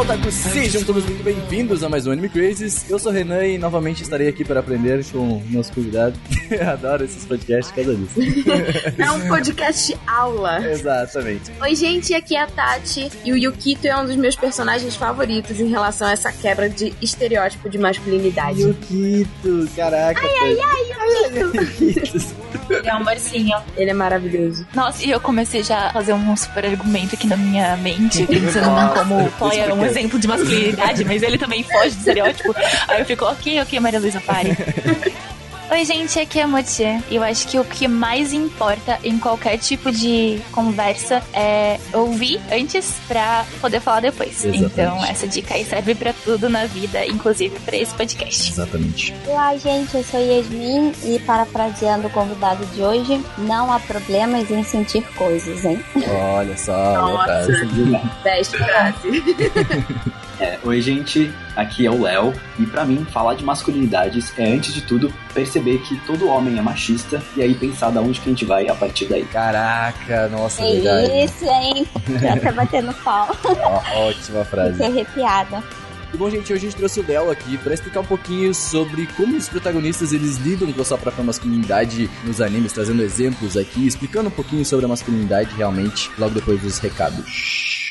Olá, otakus! Sejam todos muito bem-vindos a mais um Anime Crazes. Eu sou o Renan e novamente estarei aqui para aprender com o nosso convidado. Eu adoro esses podcasts causa disso. É um podcast aula. Exatamente. Oi, gente, aqui é a Tati e o Yukito é um dos meus personagens favoritos em relação a essa quebra de estereótipo de masculinidade. Yukito, caraca. Ai, ai, ai, Yukito. Ele é um amorzinho. Ele é maravilhoso. Nossa, e eu comecei já a fazer um super argumento aqui na minha mente, pensando Nossa, como o Ploy era um explica. Exemplo de masculinidade, mas ele também foge do estereótipo. Aí eu fico, ok, ok, Maria Luísa, pare. Oi, gente, aqui é a Motia. E eu acho que o que mais importa em qualquer tipo de conversa é ouvir antes pra poder falar depois. Exatamente. Então, essa dica aí serve pra tudo na vida, inclusive pra esse podcast. Exatamente. Olá, gente, eu sou Yasmin e parafraseando o convidado de hoje, não há problemas em sentir coisas, hein? Olha só, Nossa. Nossa. Best frase. É, oi, gente, aqui é o Léo, e pra mim, falar de masculinidades é, antes de tudo, perceber que todo homem é machista e aí pensar da onde que a gente vai a partir daí. Caraca, nossa, É verdade. isso, hein? Já tá batendo pau. Ó, ótima frase. Fiquei arrepiada. E bom, gente, hoje a gente trouxe o Léo aqui pra explicar um pouquinho sobre como os protagonistas eles lidam com a sua própria masculinidade nos animes, trazendo exemplos aqui, explicando um pouquinho sobre a masculinidade realmente, logo depois dos recados.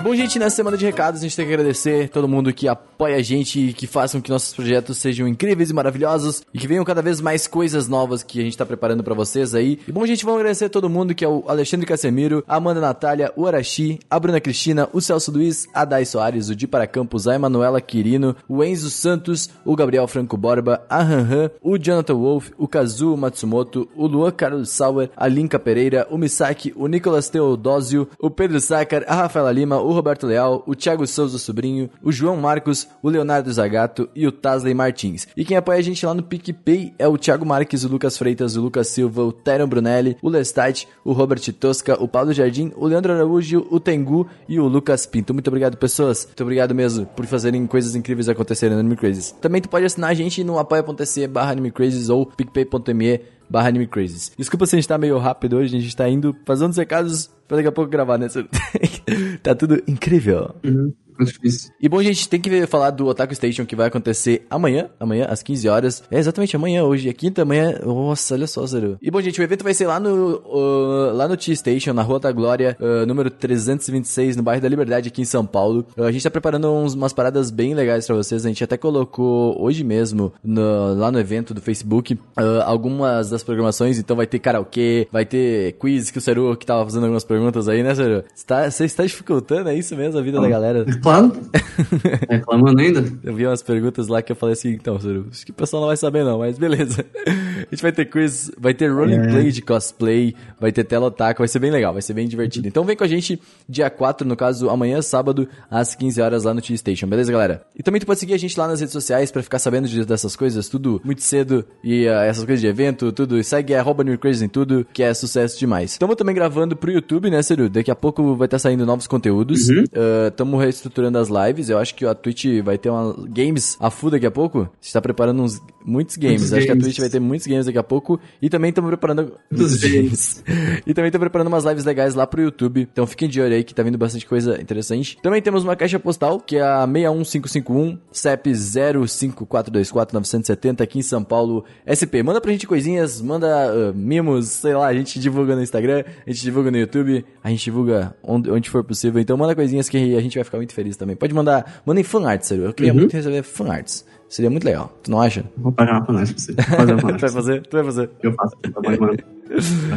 E bom, gente, nessa semana de recados a gente tem que agradecer todo mundo que apoia a gente e que façam que nossos projetos sejam incríveis e maravilhosos e que venham cada vez mais coisas novas que a gente tá preparando pra vocês aí. E bom, gente, vamos agradecer todo mundo que é o Alexandre Casemiro, a Amanda Natália, o Arashi, a Bruna Cristina, o Celso Luiz, a Dai Soares, o Di para Campos, a Emanuela Quirino, o Enzo Santos, o Gabriel Franco Borba, a Han o Jonathan Wolf, o Kazuo Matsumoto, o Luan Carlos Sauer, a Linka Pereira, o Misaki, o Nicolas Teodósio, o Pedro Sácar, a Rafaela Lima, o Roberto Leal, o Thiago Souza Sobrinho, o João Marcos, o Leonardo Zagato e o Tasley Martins. E quem apoia a gente lá no PicPay é o Thiago Marques, o Lucas Freitas, o Lucas Silva, o Tyron Brunelli, o Lestat, o Robert Tosca, o Paulo Jardim, o Leandro Araújo, o Tengu e o Lucas Pinto. Muito obrigado, pessoas. Muito obrigado mesmo por fazerem coisas incríveis acontecerem no Anime Crazes. Também tu pode assinar a gente no apoia.se barra Anime Crazes ou picpay.me barra Anime Crazes. Desculpa se a gente tá meio rápido hoje, a gente tá indo fazendo os recados pra daqui a pouco gravar, né? tá tudo incrível. Muito difícil. E bom, gente, tem que falar do Otaku Station que vai acontecer amanhã, amanhã, às 15 horas. É exatamente amanhã, hoje é quinta, amanhã. Nossa, olha só, Zero. E bom, gente, o evento vai ser lá no, uh, lá no T-Station, na Rua da Glória, uh, número 326, no bairro da Liberdade, aqui em São Paulo. Uh, a gente tá preparando uns- umas paradas bem legais pra vocês. A gente até colocou hoje mesmo, no- lá no evento do Facebook, uh, algumas das programações. Então vai ter karaokê, vai ter quiz que o Seru que tava fazendo algumas perguntas aí, né, Seru? Você tá, você está dificultando, é isso mesmo, a vida da galera? Claro. Reclamando ainda? Eu vi umas perguntas lá que eu falei assim, então, Ciro, acho que o pessoal não vai saber não, mas beleza. A gente vai ter quiz, vai ter roleplay de cosplay, vai ter tela otaku, vai ser bem legal, vai ser bem divertido. Então vem com a gente dia 4, no caso, amanhã, sábado, às 15 horas lá no T-Station, beleza, galera? E também tu pode seguir a gente lá nas redes sociais pra ficar sabendo de- dessas coisas, tudo muito cedo, e ah, essas coisas de evento, tudo, e segue arroba New Crazy em tudo, que é sucesso demais. Estamos também gravando pro YouTube, né, Ciro? Daqui a pouco vai estar saindo novos conteúdos. Estamos reestruturando as lives. Eu acho que a Twitch vai ter uma games a full daqui a pouco. A gente tá preparando uns, muitos games. Muitos acho que a games. Twitch vai ter muitos games daqui a pouco. E também estamos preparando. Muitos games. e também estamos preparando umas lives legais lá pro YouTube. Então fiquem de olho aí que tá vindo bastante coisa interessante. Também temos uma caixa postal, que é a 61551 CEP 05424 aqui em São Paulo. SP, manda pra gente coisinhas, manda ah, mimos, sei lá, a gente divulga no Instagram, a gente divulga no YouTube, a gente divulga onde, onde for possível. Então manda coisinhas que a gente vai ficar muito feliz também. Pode mandar, mandem fanarts, sério. Eu queria muito receber fanarts. Seria muito legal. Tu não acha? Vou pagar uma panela pra você. Fazer uma tu vai fazer? Tu vai fazer. Eu faço. Tá bom, mano.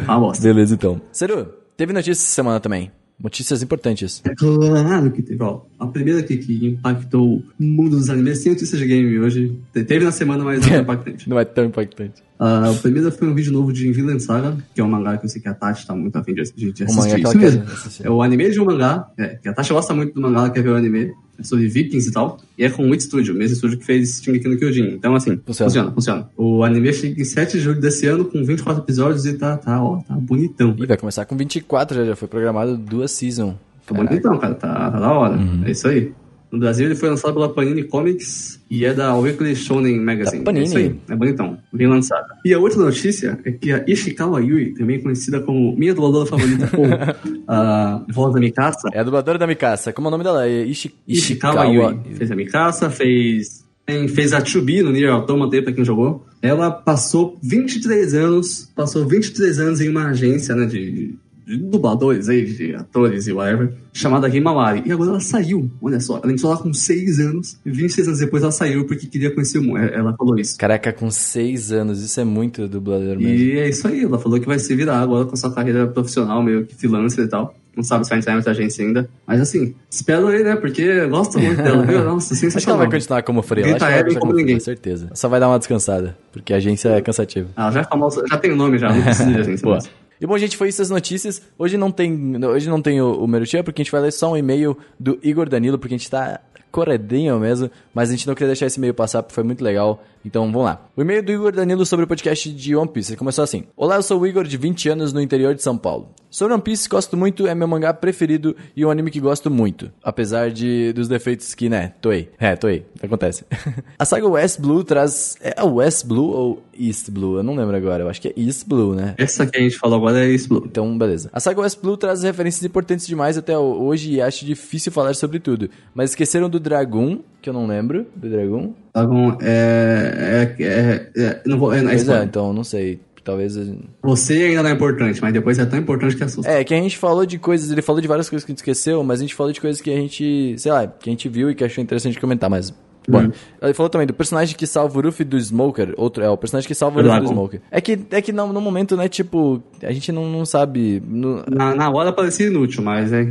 Uma bosta. Beleza, então. Seru, teve notícias essa semana também. Notícias importantes. É claro que teve, ó. A primeira aqui que impactou o mundo dos animes sem notícia de game hoje. Te- Teve na semana, mas não é impactante. Não é tão impactante. Ah, o primeiro foi um vídeo novo de Villain Saga, que é um mangá que eu sei que a Tati tá muito afim de, de, de assistir. Isso mesmo. É o anime de um mangá, é, que a Tati gosta muito do mangá, ela quer ver o anime. é sobre vikings e tal, e é com o Wit Studio, o mesmo estúdio que fez Shingeki no Kyojin. Então, assim, Funciona. funciona. funciona, O anime chega em 7 de julho desse ano, com 24 episódios, e tá, tá, ó, tá bonitão. Ih, vai começar com 24 já, já foi programado duas seasons. Tá bonitão, cara, tá, tá da hora. Uhum. É isso aí. No Brasil ele foi lançado pela Panini Comics e é da Weekly Shonen Magazine. Da Panini. É isso aí, é bonitão, bem lançado. E a outra notícia é que a Ishikawa Yui, também conhecida como minha dubladora favorita ou a voz da Mikasa, É a dubladora da Mikasa. Como é o nome dela? É Ishi... Ishikawa Yui, fez a Mikasa, fez, fez a Chubi no Nier Automata pra quem jogou. Ela passou 23 anos, passou 23 anos em uma agência, né, de dubladores aí, de atores e whatever, chamada Himawari. E agora ela saiu, olha só, ela entrou lá com 6 anos, e 26 anos depois ela saiu porque queria conhecer o mundo. É, Ela falou isso. Caraca, com 6 anos. Isso é muito dublador mesmo. E é isso aí, ela falou que vai se virar agora com sua carreira profissional, meio que freelancer e tal. Não sabe se vai entrar em outra agência ainda. Mas assim, espero aí, né? Porque eu gosto muito dela, viu? Nossa, Acho que ela sensacional. vai continuar como freela. Acho Grita que ela vai como ninguém. freela, certeza. Só vai dar uma descansada, porque a agência é cansativa. Ela já é famosa, já tem o nome já, não precisa de agência. E bom, gente, foi isso as notícias. Hoje não tem, hoje não tem o, o porque a gente vai ler só um e-mail do Igor Danilo, porque a gente tá corredinho mesmo, mas a gente não queria deixar esse e-mail passar, porque foi muito legal. Então, vamos lá. O e-mail do Igor Danilo sobre o podcast de One Piece. Ele começou assim. Olá, eu sou o Igor, de 20 anos, no interior de São Paulo. Sobre One Piece, gosto muito, é meu mangá preferido e um anime que gosto muito. Apesar de dos defeitos que, né, toei. É, toei. Acontece. a saga West Blue traz... É a West Blue ou East Blue? Eu não lembro agora. Eu acho que é East Blue, né? Essa que a gente falou agora é Explode. Então, beleza. A saga West Blue traz referências importantes demais até hoje e acho difícil falar sobre tudo. Mas esqueceram do Dragon, que eu não lembro. Do Dragon? Dragon é. é, é, é não vou. É, é Pois é, então, não sei. Talvez. Você ainda não é importante, mas depois é tão importante que assusta. É, que a gente falou de coisas. Ele falou de várias coisas que a gente esqueceu, mas a gente falou de coisas que a gente. Sei lá, que a gente viu e que achou interessante comentar, mas. Bom, ele falou também do personagem que salva o Ruffy do Smoker. Outro, é, o personagem que salva o Ruffy do. Smoker. É que, é que no, no momento, né, tipo, a gente não, não sabe. no- Na, na hora parecia inútil, mas é.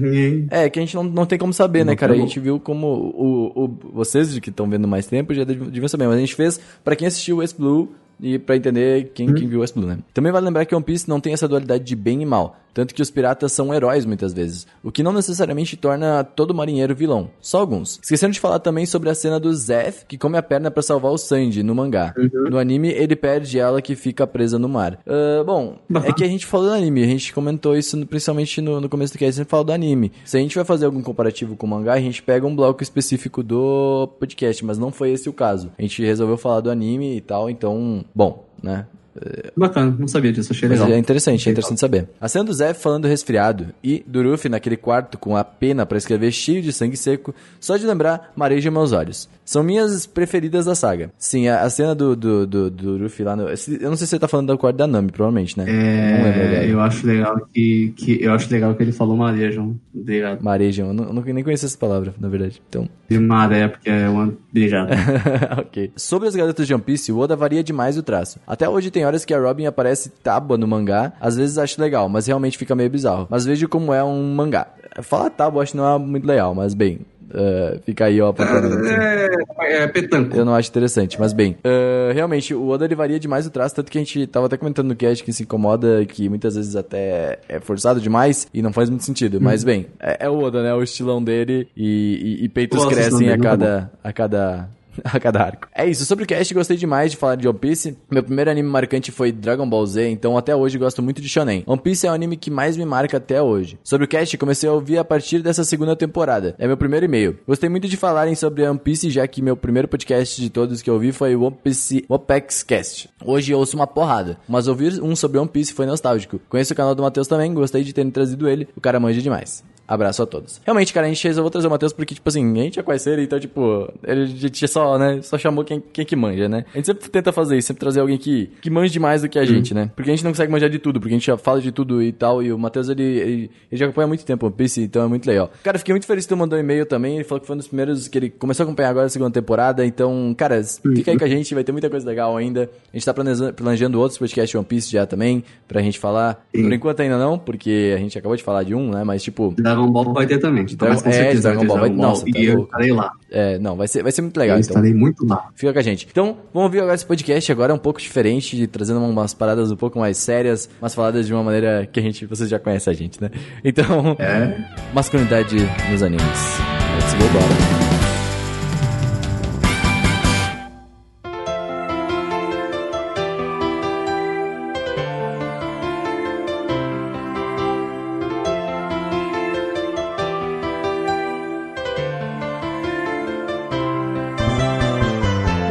É, que a gente não, não tem como saber, né, Não cara? A gente viu como o, o- vocês que estão vendo mais tempo já dev- deviam saber, mas a gente fez pra quem assistiu West Blue e pra entender quem, quem viu West Blue, né? Também vale lembrar que One Piece não tem essa dualidade de bem e mal, tanto que os piratas são heróis muitas vezes, o que não necessariamente torna todo marinheiro vilão, só alguns. Esqueceram de falar também sobre a cena do Zef, que come a perna pra salvar o Sanji no mangá. No anime, ele perde ela que fica presa no mar. Ah, bom, é que a gente falou do anime, a gente comentou isso no- principalmente no, no começo do cast, a gente falou do anime. Se a gente vai fazer algum comparativo com o mangá, a gente pega um bloco específico do podcast, mas não foi esse o caso. A gente resolveu falar do anime e tal, então, bom, né? Bacana, não sabia disso, achei Mas legal. é interessante, é interessante saber. A cena do Zé falando resfriado e do Ruffy naquele quarto com a pena pra escrever cheio de sangue seco, só de lembrar, mareja meus olhos. São minhas preferidas da saga. Sim, a, a cena do, do, do, do Ruffy lá no... Eu não sei se você tá falando do quarto da Nami, provavelmente, né? não lembro agora. É, eu acho legal que, que eu acho legal que ele falou marejo, obrigado. Marejam, eu, não, eu não- nem conheço essa palavra, na verdade. Então, De maré, porque é uma obrigado. ok. Sobre as garotas de One Piece, o Oda varia demais o traço. Até hoje tem horas que a Robin aparece tábua no mangá, às vezes acho legal, mas realmente fica meio bizarro. Mas vejo como é um mangá. Falar tábua acho que não é muito legal, mas bem, eh, fica aí ó, apontamento. é, é petanco. Eu não acho interessante, mas bem. eh, realmente, o Oda ele varia demais o traço, tanto que a gente tava até comentando no cast que se incomoda, que muitas vezes até é forçado demais e não faz muito sentido. Mas bem, é, é o Oda, né? O estilão dele e, e- e peitos crescem nome, a cada, a cada. A cada arco. É isso, sobre o cast, gostei demais de falar de One Piece. Meu primeiro anime marcante foi Dragon Ball Z, então até hoje gosto muito de Shonen. One Piece é o anime que mais me marca até hoje. Sobre o cast, comecei a ouvir a partir dessa segunda temporada. É meu primeiro e-mail. Gostei muito de falarem sobre One Piece, já que meu primeiro podcast de todos que eu ouvi foi o One Piece Opex Cast. Hoje eu ouço uma porrada, mas ouvir um sobre One Piece foi nostálgico. Conheço o canal do Matheus também, gostei de terem trazido ele. O cara manja demais. Abraço a todos. Realmente, cara, a gente resolveu trazer o Matheus porque, tipo assim, a gente já conhece ele, então, tipo, ele a gente só, né, só chamou quem, quem que manja, né? A gente sempre tenta fazer isso, sempre trazer alguém que, que manja demais do que a gente, né? Porque a gente não consegue manjar de tudo, porque a gente já fala de tudo e tal, e o Matheus, ele, ele, ele já acompanha há muito tempo o One Piece, então é muito legal. Cara, fiquei muito feliz que tu mandou um e-mail também, ele falou que foi um dos primeiros que ele começou a acompanhar agora a segunda temporada, então, cara, fica aí com a gente, vai ter muita coisa legal ainda. A gente tá planejando, planejando outros podcasts One Piece já também, pra gente falar. Sim. Por enquanto ainda não, porque a gente acabou de falar de um, né, mas tipo... Dragon Ball vai ter também. Então, Dragon- é, Dragon vai ter Ball vai- Dragon Ball. nossa, tá e eu louco. estarei lá. É, não, vai ser, vai ser muito legal, eu então. estarei muito lá. Fica com a gente. Então, vamos ouvir agora esse podcast agora um pouco diferente, trazendo umas paradas um pouco mais sérias, mas faladas de uma maneira que a gente, vocês já conhecem a gente, né? Então, É. masculinidade nos animes. Let's go, bora.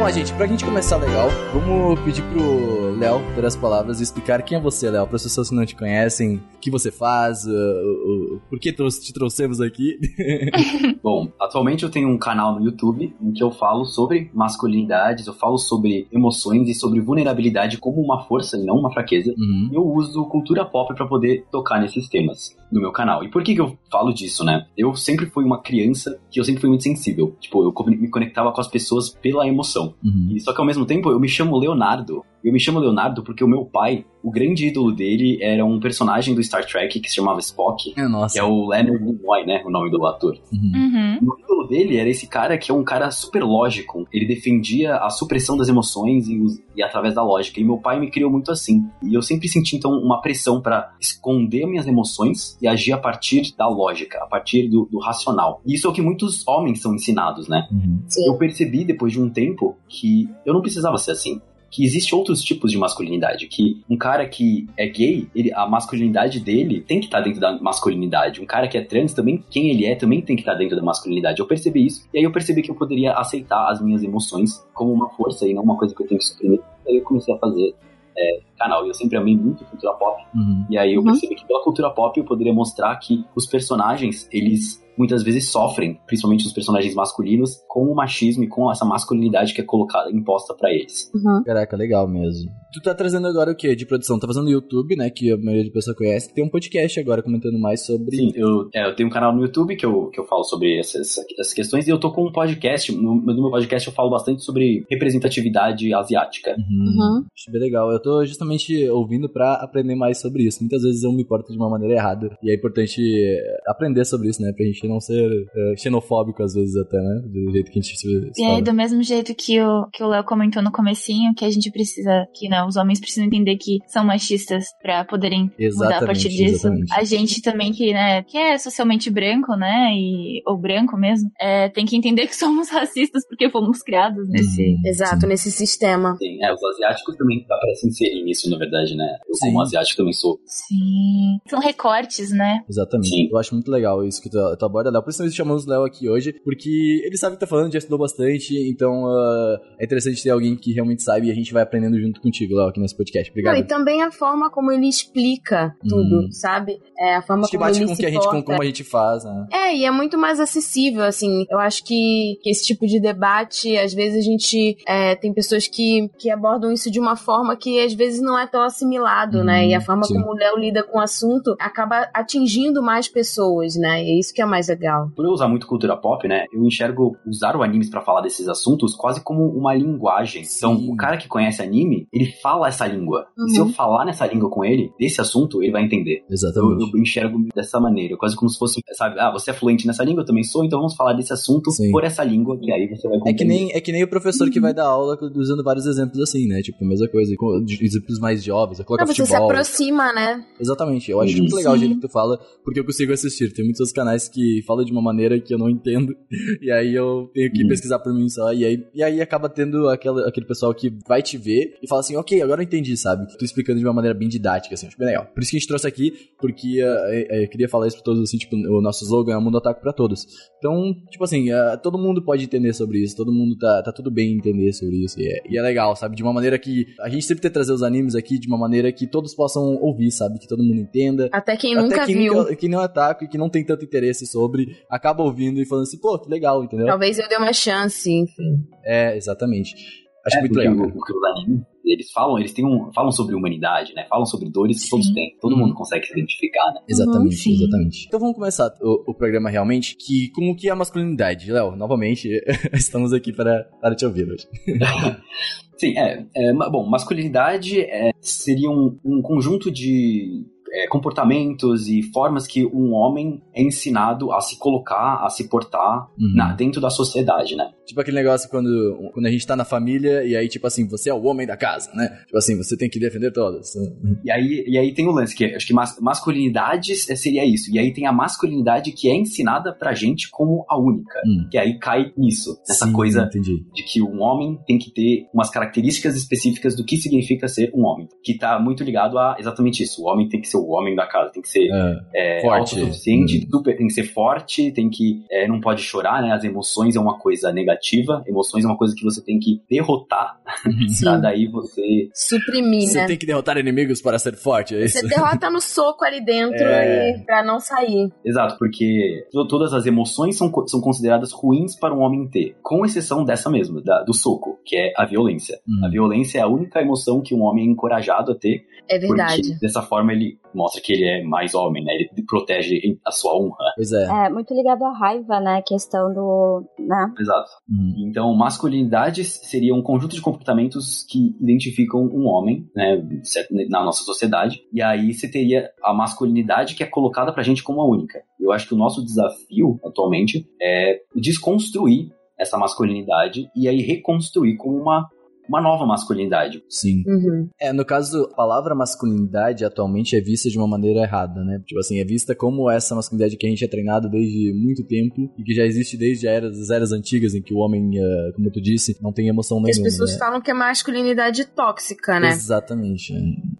Bom, gente, pra gente começar legal, vamos pedir pro Léo ter as palavras explicar quem é você, Léo, para as pessoas que não te conhecem, o que você faz, uh, por que te trouxemos aqui. Bom, atualmente eu tenho um canal no YouTube em que eu falo sobre masculinidades, eu falo sobre emoções e sobre vulnerabilidade como uma força e não uma fraqueza. Uhum. E eu uso cultura pop para poder tocar nesses temas no meu canal. E por que, que eu falo disso, né? Eu sempre fui uma criança que eu sempre fui muito sensível. Tipo, eu me conectava com as pessoas pela emoção. Uhum. E só que ao mesmo tempo eu me chamo Leonardo. Eu me chamo Leonardo porque o meu pai, o grande ídolo dele, era um personagem do Star Trek que se chamava Spock. É, nossa. Que é o Leonard Nimoy, né? O nome do ator. Uhum. Uhum. O ídolo dele era esse cara que é um cara super lógico. Ele defendia a supressão das emoções e, e através da lógica. E meu pai me criou muito assim. E eu sempre senti, então, uma pressão pra esconder minhas emoções e agir a partir da lógica, a partir do, do racional. E isso é o que muitos homens são ensinados, né? Uhum. Eu percebi depois de um tempo que eu não precisava ser assim. Que existe outros tipos de masculinidade. Que um cara que é gay, ele- a masculinidade dele tem que estar dentro da masculinidade. Um cara que é trans também, quem ele é, também tem que estar dentro da masculinidade. Eu percebi isso. E aí eu percebi que eu poderia aceitar as minhas emoções como uma força e não uma coisa que eu tenho que suprimir. E aí eu comecei a fazer é, canal. E eu sempre amei muito cultura pop. Uhum. E aí eu Uhum. percebi que pela cultura pop eu poderia mostrar que os personagens, eles muitas vezes sofrem, principalmente os personagens masculinos, com o machismo e com essa masculinidade que é colocada, imposta pra eles. Uhum. Caraca, legal mesmo. Tu tá trazendo agora o quê? De produção? Tá fazendo no YouTube, né? Que a maioria de pessoas conhece. Tem um podcast agora comentando mais sobre. Sim, eu, é, eu tenho um canal no YouTube que eu, que eu falo sobre essas, essas questões e eu tô com um podcast. No, no meu podcast eu falo bastante sobre representatividade asiática. Uhum. Uhum. Acho bem legal. Eu tô justamente ouvindo pra aprender mais sobre isso. Muitas vezes eu me porto de uma maneira errada. E é importante aprender sobre isso, né? Pra gente não ser eh, xenofóbico às vezes até, né? Do jeito que a gente se E aí, do mesmo jeito que o que o Léo comentou no comecinho, que a gente precisa, que né, os homens precisam entender que são machistas pra poderem mudar a Exatamente, partir disso. exatamente. A gente também que, né, que é socialmente branco, né, e, ou branco mesmo, é, tem que entender que somos racistas porque fomos criados nesse... Uhum, Exato, sim. nesse sistema. Sim, é, os asiáticos também dá pra se inserir nisso, na verdade, né? Eu, Sim. como asiático, também sou. Sim. São recortes, né? Exatamente. Sim. Eu acho muito legal isso que tu, tu aborda, Léo. Por isso nós chamamos o Léo aqui hoje, porque ele sabe o que tá falando, já estudou bastante, então ah, é interessante ter alguém que realmente sabe e a gente vai aprendendo junto contigo, Léo, aqui nesse podcast. Obrigado. Não, e também a forma como ele explica tudo, Hum. sabe? É a forma como bate ele com que a gente, com como a gente faz, né? É, e é muito mais acessível, assim. Eu acho que, que esse tipo de debate, às vezes a gente é, tem pessoas que, que abordam isso de uma forma que às vezes não é tão assimilado, Hum, né? E a forma sim. como o Léo lida com o assunto acaba atingindo mais pessoas, né? E é isso que é mais legal. Por eu usar muito cultura pop, né? Eu enxergo usar o animes pra falar desses assuntos quase como uma linguagem. Então, Sim. o cara que conhece anime, ele fala essa língua. E se Uhum. eu falar nessa língua com ele, desse assunto, ele vai entender. Eu, Exatamente. eu enxergo dessa maneira, quase como se fosse, sabe, ah, você é fluente nessa língua, eu também sou, então vamos falar desse assunto Sim. por essa língua, que aí você vai É compreender. que, nem, é que nem o professor que vai dar aula usando vários exemplos assim, né? Tipo, a mesma coisa, exemplos mais jovens, coloca Não, você se futebol. aproxima, né? Exatamente, eu acho Uhum. muito legal o Sim. jeito que tu fala, porque eu consigo assistir. Tem muitos outros canais que falam de uma maneira que eu não entendo, e aí eu tenho que Uhum. pesquisar por mim só, e aí, e aí acaba tendo aquela, aquele pessoal que vai te ver e fala assim, ok, agora eu entendi, sabe? Tu explicando de uma maneira bem didática, assim, acho bem legal. Por isso que a gente trouxe aqui, porque eu queria falar isso pra todos, assim, tipo, o nosso slogan é mundo ataque pra todos. Então, tipo assim, eh, todo mundo pode entender sobre isso, todo mundo tá, tá tudo bem em entender sobre isso, e é, e é legal, sabe? De uma maneira que a gente sempre tenta trazer os animes aqui de uma maneira que todos possam ouvir, sabe? Que todo mundo entenda. Até quem nunca Até quem, viu. nunca- quem não ataca e que não tem tanto interesse sobre, acaba ouvindo e falando assim, pô, que legal, entendeu? Talvez eu dê uma chance, enfim. É, exatamente. Acho É, muito porque, legal. o- porque os animes, eles falam, eles têm um, falam sobre humanidade, né? Falam sobre dores que todos têm. Todo Uhum. mundo consegue se identificar, né? Exatamente, exatamente. Então vamos começar o, o programa realmente, que como que é a masculinidade? Léo, novamente, estamos aqui para, para te ouvir hoje. Sim, é. é, bom, masculinidade é, seria um, um conjunto de é, comportamentos e formas que um homem é ensinado a se colocar, a se portar Uhum. na- dentro da sociedade, né? Tipo aquele negócio quando, quando a gente tá na família e aí, tipo assim, você é o homem da casa, né? Tipo assim, você tem que defender todos. E aí, e aí tem o lance, que é, acho que mas, masculinidade seria isso. E aí tem a masculinidade que é ensinada pra gente como a única. Hum. Que aí cai nisso, nessa Sim, coisa Entendi. de que um homem tem que ter umas características específicas do que significa ser um homem. Que tá muito ligado a exatamente isso. O homem tem que ser o homem da casa, tem que ser É, é, Forte. autossuficiente, super, tem que ser forte, tem que é, não pode chorar, né? As emoções é uma coisa negativa, emoções é uma coisa que você tem que derrotar pra daí você Suprimir, Você né? tem que derrotar inimigos para ser forte, é isso? Você derrota no soco ali dentro É. e pra não sair. Exato, porque to- todas as emoções são, são consideradas ruins para um homem ter, com exceção dessa mesma, da- do soco, que é a violência. Hum. A violência é a única emoção que um homem é encorajado a ter, É verdade. porque dessa forma ele mostra que ele é mais homem, né? Ele protege a sua honra. Pois é. É, muito ligado à raiva, né? A questão do. né? Exato. Uhum. Então, masculinidades seria um conjunto de comportamentos que identificam um homem, né, certo, na nossa sociedade. E aí você teria a masculinidade que é colocada pra gente como a única. Eu acho que o nosso desafio atualmente é desconstruir essa masculinidade e aí reconstruir como uma, uma nova masculinidade. Sim. Uhum. É, no caso, a palavra masculinidade atualmente é vista de uma maneira errada, né? Tipo assim, é vista como essa masculinidade que a gente é treinado desde muito tempo e que já existe desde a era, as eras antigas em que o homem, eh, como tu disse, não tem emoção As nenhuma, pessoas né? falam que é masculinidade tóxica, né? Exatamente.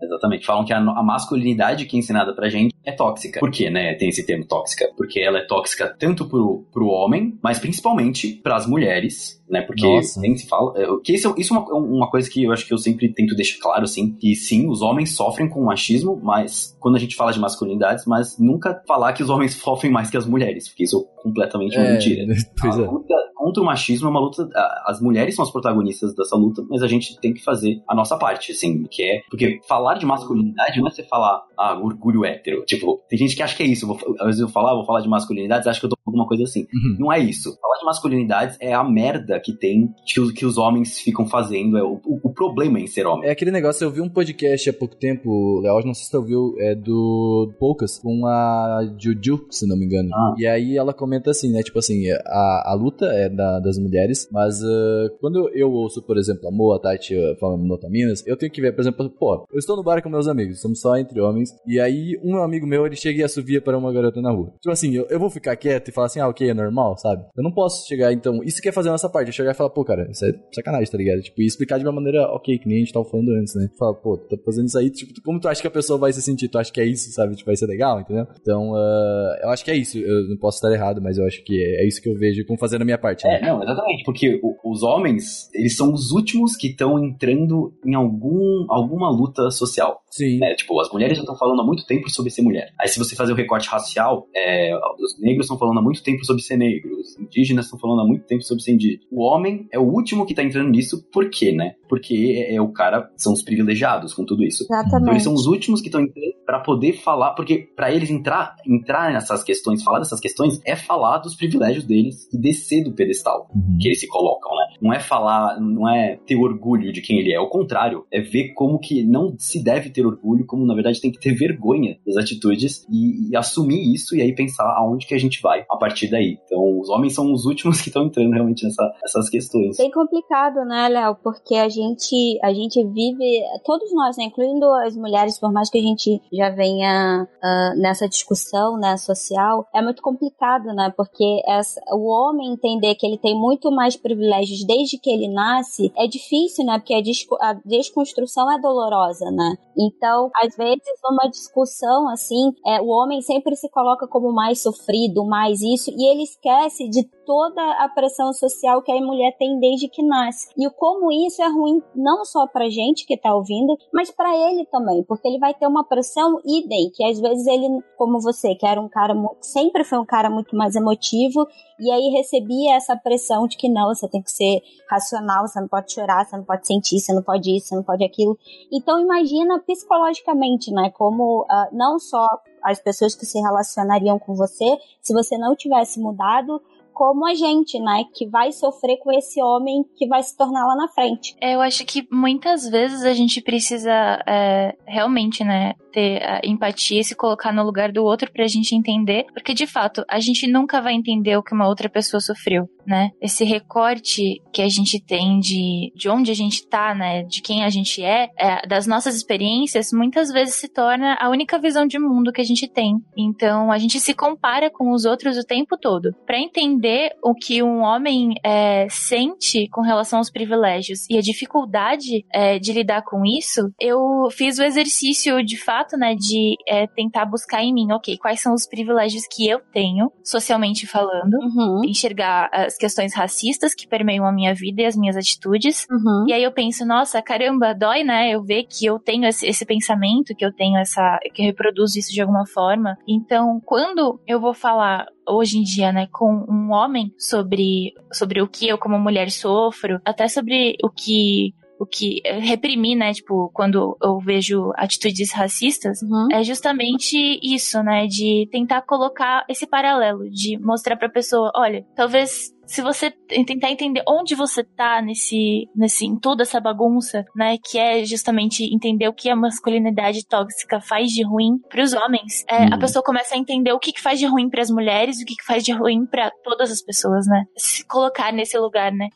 Exatamente. Falam que a, a masculinidade que é ensinada pra gente é tóxica. Por quê, né? Tem esse termo tóxica. Porque ela é tóxica tanto pro, pro homem, mas principalmente pras mulheres, né? Porque Nossa. nem se fala. é, que isso, isso é uma, uma coisa que eu acho que eu sempre tento deixar claro, assim. Que sim, os homens sofrem com machismo, mas quando a gente fala de masculinidades, mas nunca falar que os homens sofrem mais que as mulheres. Porque isso é completamente uma É, mentira. pois é. luta contra o machismo é uma luta. As mulheres são as protagonistas dessa luta, mas a gente tem que fazer a nossa parte, assim, que é. Porque falar de masculinidade não é você falar, ah, orgulho hétero. Tipo, tem gente que acha que é isso. Vou, às vezes eu falar, vou falar de masculinidades, acho que eu tô com alguma coisa assim. Uhum. Não é isso. Falar de masculinidades é a merda que tem, que os, que os homens ficam fazendo. É o, o, o problema em ser homem. É aquele negócio, eu vi um podcast há pouco tempo, Léo, não sei se tu ouviu, é do Poucas, com a Juju, se não me engano. Ah. E aí ela comenta assim, né, tipo assim, a, a luta é da- das mulheres, mas ah, quando eu ouço, por exemplo, a Moa, a Tati ah, falando no Otaminas, eu tenho que ver, por exemplo, pô, eu estou no bar com meus amigos, estamos só entre homens, e aí um amigo meu, ele chega e assovia para uma garota na rua. Tipo assim, eu, eu vou ficar quieto e falar assim, ah, ok, é normal, sabe? Eu não posso chegar, então, isso que é fazer a nossa parte, eu chegar e falar, pô, cara, isso é sacanagem, tá ligado? Tipo, e explicar de uma maneira, ok, que nem a gente tava falando antes, né? Fala, pô, tá fazendo isso aí, tipo, como tu acha que a pessoa vai se sentir? Tu acha que é isso, sabe? Tipo, vai ser legal, entendeu? Então, ah, eu acho que é isso, eu não posso estar errado, mas eu acho que é, é isso que eu vejo como fazendo a minha parte, né? É, não, exatamente, porque o- os homens, eles são os últimos que estão entrando em algum, alguma luta social. Sim. né? Tipo, as mulheres já estão falando há muito tempo sobre ser mulher. Aí, se você fazer o recorte racial, é, os negros estão falando há muito tempo sobre ser negro, os indígenas estão falando há muito tempo sobre ser indígena. O homem é o último que tá entrando nisso, por quê, né? Porque é, é o cara, são os privilegiados com tudo isso. Então, eles Exatamente. são os últimos que estão entrando pra poder falar, porque pra eles entrar, entrar nessas questões, falar dessas questões, é falar dos privilégios deles e descer do pedestal Uhum. que eles se colocam, né? Não é falar, não é ter orgulho de quem ele é, ao contrário, é ver como que não se deve ter orgulho, como na verdade tem que ter vergonha das atitudes e, e assumir isso e aí pensar aonde que a gente vai a partir daí. Então, os homens são os últimos que estão entrando realmente nessa, nessas questões. Bem complicado, né, Léo? Porque a gente, a gente vive, todos nós, né, incluindo as mulheres, por mais que a gente já venha ah, nessa discussão, né, social, é muito complicado, né? Porque essa, o homem entender que ele tem muito mais privilégios desde que ele nasce é difícil, né? Porque a, a desconstrução é dolorosa, né? Então, às vezes, numa discussão assim, é, o homem sempre se coloca como mais sofrido, mais isso, e ele esquece de toda a pressão social que a mulher tem desde que nasce. E como isso é ruim não só pra gente que tá ouvindo, mas pra ele também, porque ele vai ter uma pressão idem, que às vezes ele, como você, que era um cara, sempre foi um cara muito mais emotivo, e aí recebia essa pressão de que não, você tem que ser racional, você não pode chorar, você não pode sentir, você não pode isso, você não pode aquilo. Então imagina psicologicamente, né, como ah, não só as pessoas que se relacionariam com você, se você não tivesse mudado, como a gente, né, que vai sofrer com esse homem que vai se tornar lá na frente. É, Eu acho que muitas vezes a gente precisa é, realmente, né, ter a empatia e se colocar no lugar do outro pra gente entender, porque de fato a gente nunca vai entender o que uma outra pessoa sofreu, né? Esse recorte que a gente tem de, de onde a gente tá, né, de quem a gente é, é, das nossas experiências, muitas vezes se torna a única visão de mundo que a gente tem. Então a gente se compara com os outros o tempo todo. Pra entender entender o que um homem é, sente com relação aos privilégios e a dificuldade é, de lidar com isso, eu fiz o exercício de fato, né, de é, tentar buscar em mim, ok, quais são os privilégios que eu tenho, socialmente falando, Uhum. enxergar as questões racistas que permeiam a minha vida e as minhas atitudes. Uhum. E aí eu penso, nossa, caramba, dói, né? Eu ver que eu tenho esse, esse pensamento, que eu tenho essa. que eu reproduzo isso de alguma forma. Então, quando eu vou falar hoje em dia, né, com um homem sobre, sobre o que eu como mulher sofro, até sobre o que o que reprimir, né, tipo, quando eu vejo atitudes racistas, Uhum. é justamente isso, né? De tentar colocar esse paralelo, de mostrar pra pessoa, olha, talvez se você tentar entender onde você tá nesse, nesse, em toda essa bagunça, né? Que é justamente entender o que a masculinidade tóxica faz de ruim pros homens, é, a Uhum. pessoa começa a entender o que, que faz de ruim pras mulheres e o que, que faz de ruim pra todas as pessoas, né? Se colocar nesse lugar, né?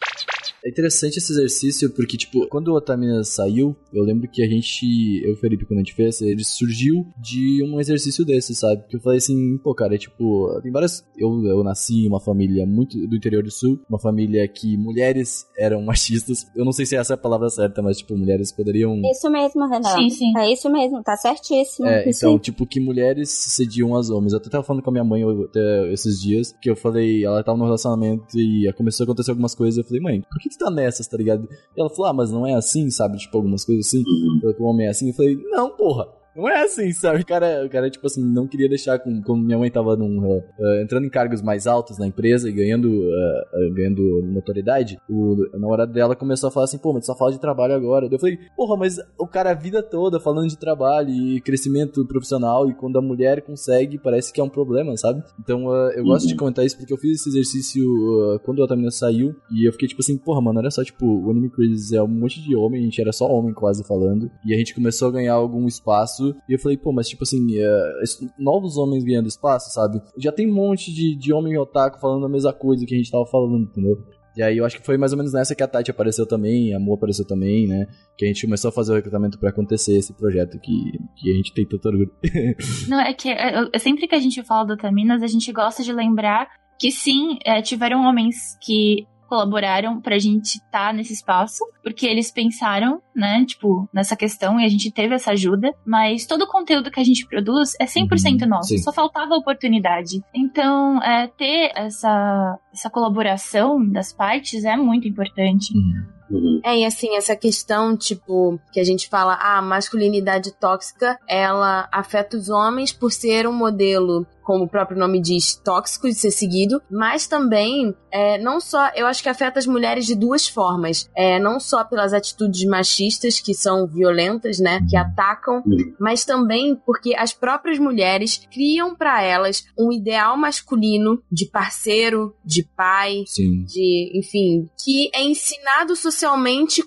É interessante esse exercício porque, tipo, quando o Otamina saiu, eu lembro que a gente, eu e o Felipe, quando a gente fez, ele surgiu de um exercício desse, sabe? Que eu falei assim, pô, cara, é tipo, tem várias. Eu, eu nasci em uma família muito do interior do sul, uma família que mulheres eram machistas. Eu não sei se essa é a palavra certa, mas, tipo, mulheres poderiam. Isso mesmo, Renan. Sim, sim. É isso mesmo, tá certíssimo. É, Isso então, aí. tipo, que mulheres cediam aos homens. Eu até tava falando com a minha mãe até esses dias, que eu falei, ela tava no relacionamento e começou a acontecer algumas coisas. Eu falei, mãe, por que tu tá nessas, tá ligado? E ela falou, ah, mas não é assim, sabe? Tipo, algumas coisas assim. Falou que o homem é assim. Eu falei, não, porra. Não é assim, sabe? O cara, o cara tipo assim, não queria deixar com. Como minha mãe tava num, uh, uh, entrando em cargos mais altos na empresa e ganhando, uh, ganhando notoriedade, o, na hora dela começou a falar assim, pô, mas tu só fala de trabalho agora. Eu falei, porra, mas o cara a vida toda falando de trabalho e crescimento profissional, e quando a mulher consegue, parece que é um problema, sabe? Então eu gosto de comentar isso porque eu fiz esse exercício quando a Otamina saiu, e eu fiquei tipo assim, porra, mano, olha só, tipo, o Anime Crazy é um monte de homem, a gente era só homem quase falando, e a gente começou a ganhar algum espaço, e eu falei, pô, mas tipo assim, es- novos homens ganhando espaço, sabe? Já tem um monte de, de homem otaku falando a mesma coisa que a gente tava falando, entendeu? E aí eu acho que foi mais ou menos nessa que a Tati apareceu também, a Mo apareceu também, né? Que a gente começou a fazer o recrutamento pra acontecer esse projeto que, que a gente tem tanto orgulho. Não, é que é, é, sempre que a gente fala do Taminas, a gente gosta de lembrar que sim, é, tiveram homens que colaboraram pra gente estar nesse espaço, porque eles pensaram, né, tipo, nessa questão e a gente teve essa ajuda, mas todo o conteúdo que a gente produz é 100% Uhum, nosso, sim. só faltava oportunidade. Então, é, ter essa, essa colaboração das partes é muito importante. Uhum. É, e assim, essa questão, tipo, que a gente fala, ah, a masculinidade tóxica, ela afeta os homens por ser um modelo, como o próprio nome diz, tóxico de ser seguido, mas também, é, não só, eu acho que afeta as mulheres de duas formas. É, não só pelas atitudes machistas, que são violentas, né, que atacam, Uhum. mas também porque as próprias mulheres criam pra elas um ideal masculino de parceiro, de pai, Sim. de, enfim, que é ensinado socialmente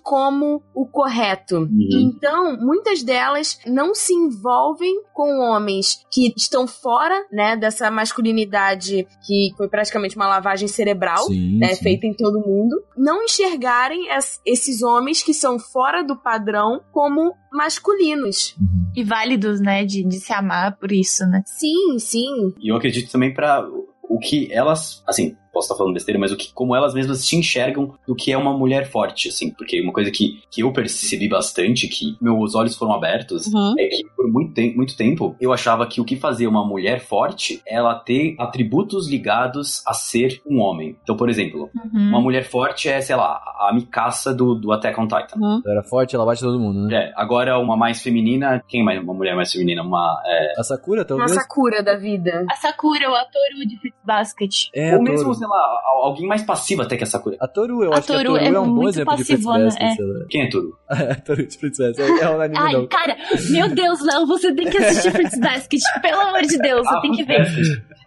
como o correto. Uhum. Então, muitas delas não se envolvem com homens que estão fora, né, dessa masculinidade que foi praticamente uma lavagem cerebral. Sim, Né, sim. feita em todo mundo, não enxergarem es- esses homens que são fora do padrão como masculinos. E válidos, né, de, de se amar por isso, né? Sim, sim. E eu acredito também pra o que elas, assim, posso estar falando besteira, mas o que, como elas mesmas se enxergam do que é uma mulher forte, assim, porque uma coisa que, que eu percebi bastante, que meus olhos foram abertos, Uhum. é que por muito, te muito tempo eu achava que o que fazia uma mulher forte é ela ter atributos ligados a ser um homem. Então, por exemplo, Uhum. uma mulher forte é, sei lá, a Mikasa do, do Attack on Titan. Uhum. Ela era forte, ela bate todo mundo, né? É, agora uma mais feminina, quem mais? Uma mulher mais feminina? Uma. É, A Sakura, Uma talvez? Sakura da vida. A Sakura, o Atoru de Fruits Basket. É, a mesmo. Sei lá, al- alguém mais passivo até que a Sakura. A Toru, eu A acho que a Toru Toru é, é um bom muito exemplo de passivona, Basket, é. sei lá. Quem é Turu? A Toru de Fruits Basket. É, é um anime Ai, não. cara, meu Deus, Léo, você tem que assistir Fruits Basket. Pelo amor de Deus, você Ah, tem que ver.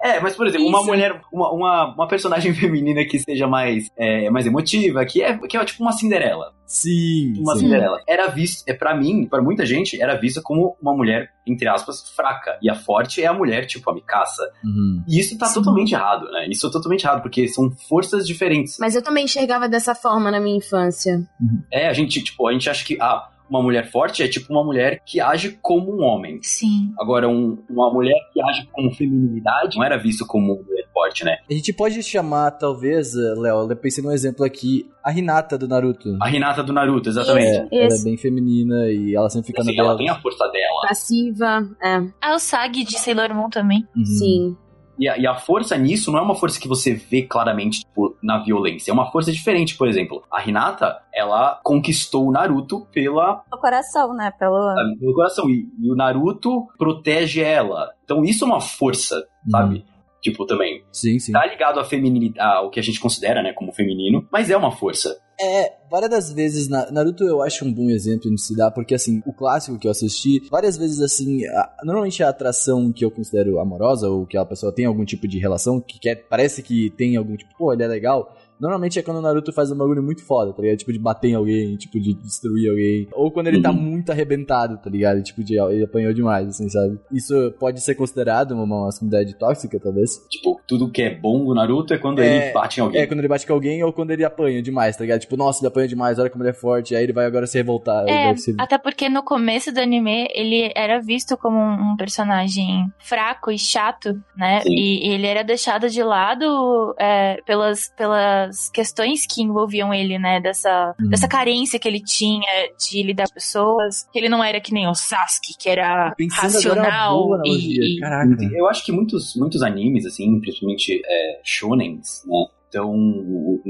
É, mas por exemplo, uma Isso. mulher, uma, uma, uma personagem feminina que seja mais, é, mais emotiva, que é, que é tipo uma Cinderela. Sim, Uma sim. Cinderela. Era visto, é para mim, para muita gente, era vista como uma mulher, entre aspas, fraca. E a forte é a mulher, tipo a Mikasa. Uhum. E isso tá Sim. totalmente errado, né? Isso é totalmente errado, porque são forças diferentes. Mas eu também enxergava dessa forma na minha infância. É, a gente, tipo, a gente acha que, ah, uma mulher forte é tipo uma mulher que age como um homem. Sim. Agora, um- uma mulher que age com feminilidade não era visto como uma mulher forte, né? A gente pode chamar, talvez, eh, Léo, eu pensei num exemplo aqui, a Hinata do Naruto. A Hinata do Naruto, exatamente. É, ela é Isso. bem feminina e ela sempre fica Assim, na ela dela. tem a força dela. Passiva, é, Ah, o Sag de Sailor Moon também. Uhum. sim. E a, e a força nisso não é uma força que você vê claramente tipo, na violência. É uma força diferente, por exemplo. A Hinata, ela conquistou o Naruto pela, O coração, né? Pelo. sabe, pelo coração. E, e o Naruto protege ela. Então isso é uma força, sabe? Tipo, também. Sim, sim. Tá ligado à feminilidade, ao que a gente considera, né, como feminino, mas é uma força. É, várias das vezes, na, Naruto eu acho um bom exemplo de se dar, porque assim, o clássico que eu assisti, várias vezes assim, a- normalmente a atração que eu considero amorosa, ou que a pessoa tem algum tipo de relação, que quer, parece que tem algum tipo, pô, ele é legal, normalmente é quando o Naruto faz um bagulho muito foda, tá ligado? Tipo de bater em alguém, tipo de destruir alguém, ou quando ele tá Uhum. muito arrebentado, tá ligado? Tipo de, ele apanhou demais, assim, sabe? Isso pode ser considerado uma masculinidade tóxica, talvez? Tipo, tudo que é bom do Naruto é quando É, ele bate em alguém. É, quando ele bate com alguém ou quando ele apanha demais, tá ligado? Tipo, nossa, ele apanha demais, olha como ele é forte, aí ele vai agora se revoltar. É, se... até porque no começo do anime ele era visto como um, um personagem fraco e chato, né? Sim. E ele era deixado de lado é, pelas, pelas questões que envolviam ele, né? Dessa, Uhum. dessa carência que ele tinha de lidar com pessoas. Que ele não era que nem o Sasuke, que era Pensando é racional boa e, e- Caraca. Eu acho que muitos, muitos animes, assim, principalmente é, shonens, né? Então,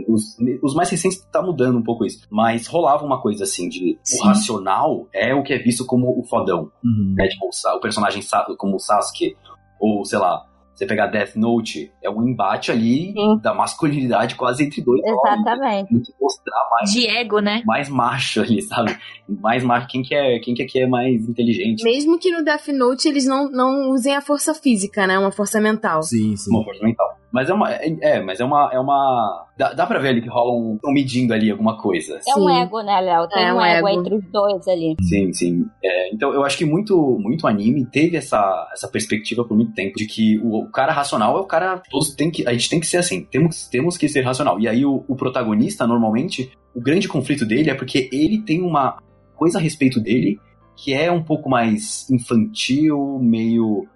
os, os mais recentes tá mudando um pouco isso. Mas rolava uma coisa assim, de Sim. o racional é o que é visto como o fodão. Uhum. Né? Tipo, o, o personagem como o Sasuke, ou sei lá, você pegar Death Note, é um embate ali Sim. da masculinidade quase entre dois homens. Exatamente. Tem que mostrar mais, de ego, né? mais macho ali, sabe? Mais macho, quem que é, quem que aqui é mais inteligente. Mesmo que no Death Note eles não, não usem a força física, né? Uma força mental. Sim, sim. Uma força mental. Mas é uma. É, é, mas é uma. É uma dá, dá pra ver ali que rola um. Estão medindo ali alguma coisa. É um Sim. ego, né, Léo? Tem É um, um ego, ego. entre os dois ali. Sim, sim. É, então eu acho que muito, muito anime teve essa, essa perspectiva por muito tempo de que o, o cara racional é o cara. Todos tem que. A gente tem que ser assim. Temos, temos que ser racional. E aí o, o protagonista, normalmente, o grande conflito dele é porque ele tem uma coisa a respeito dele que é um pouco mais infantil, meio.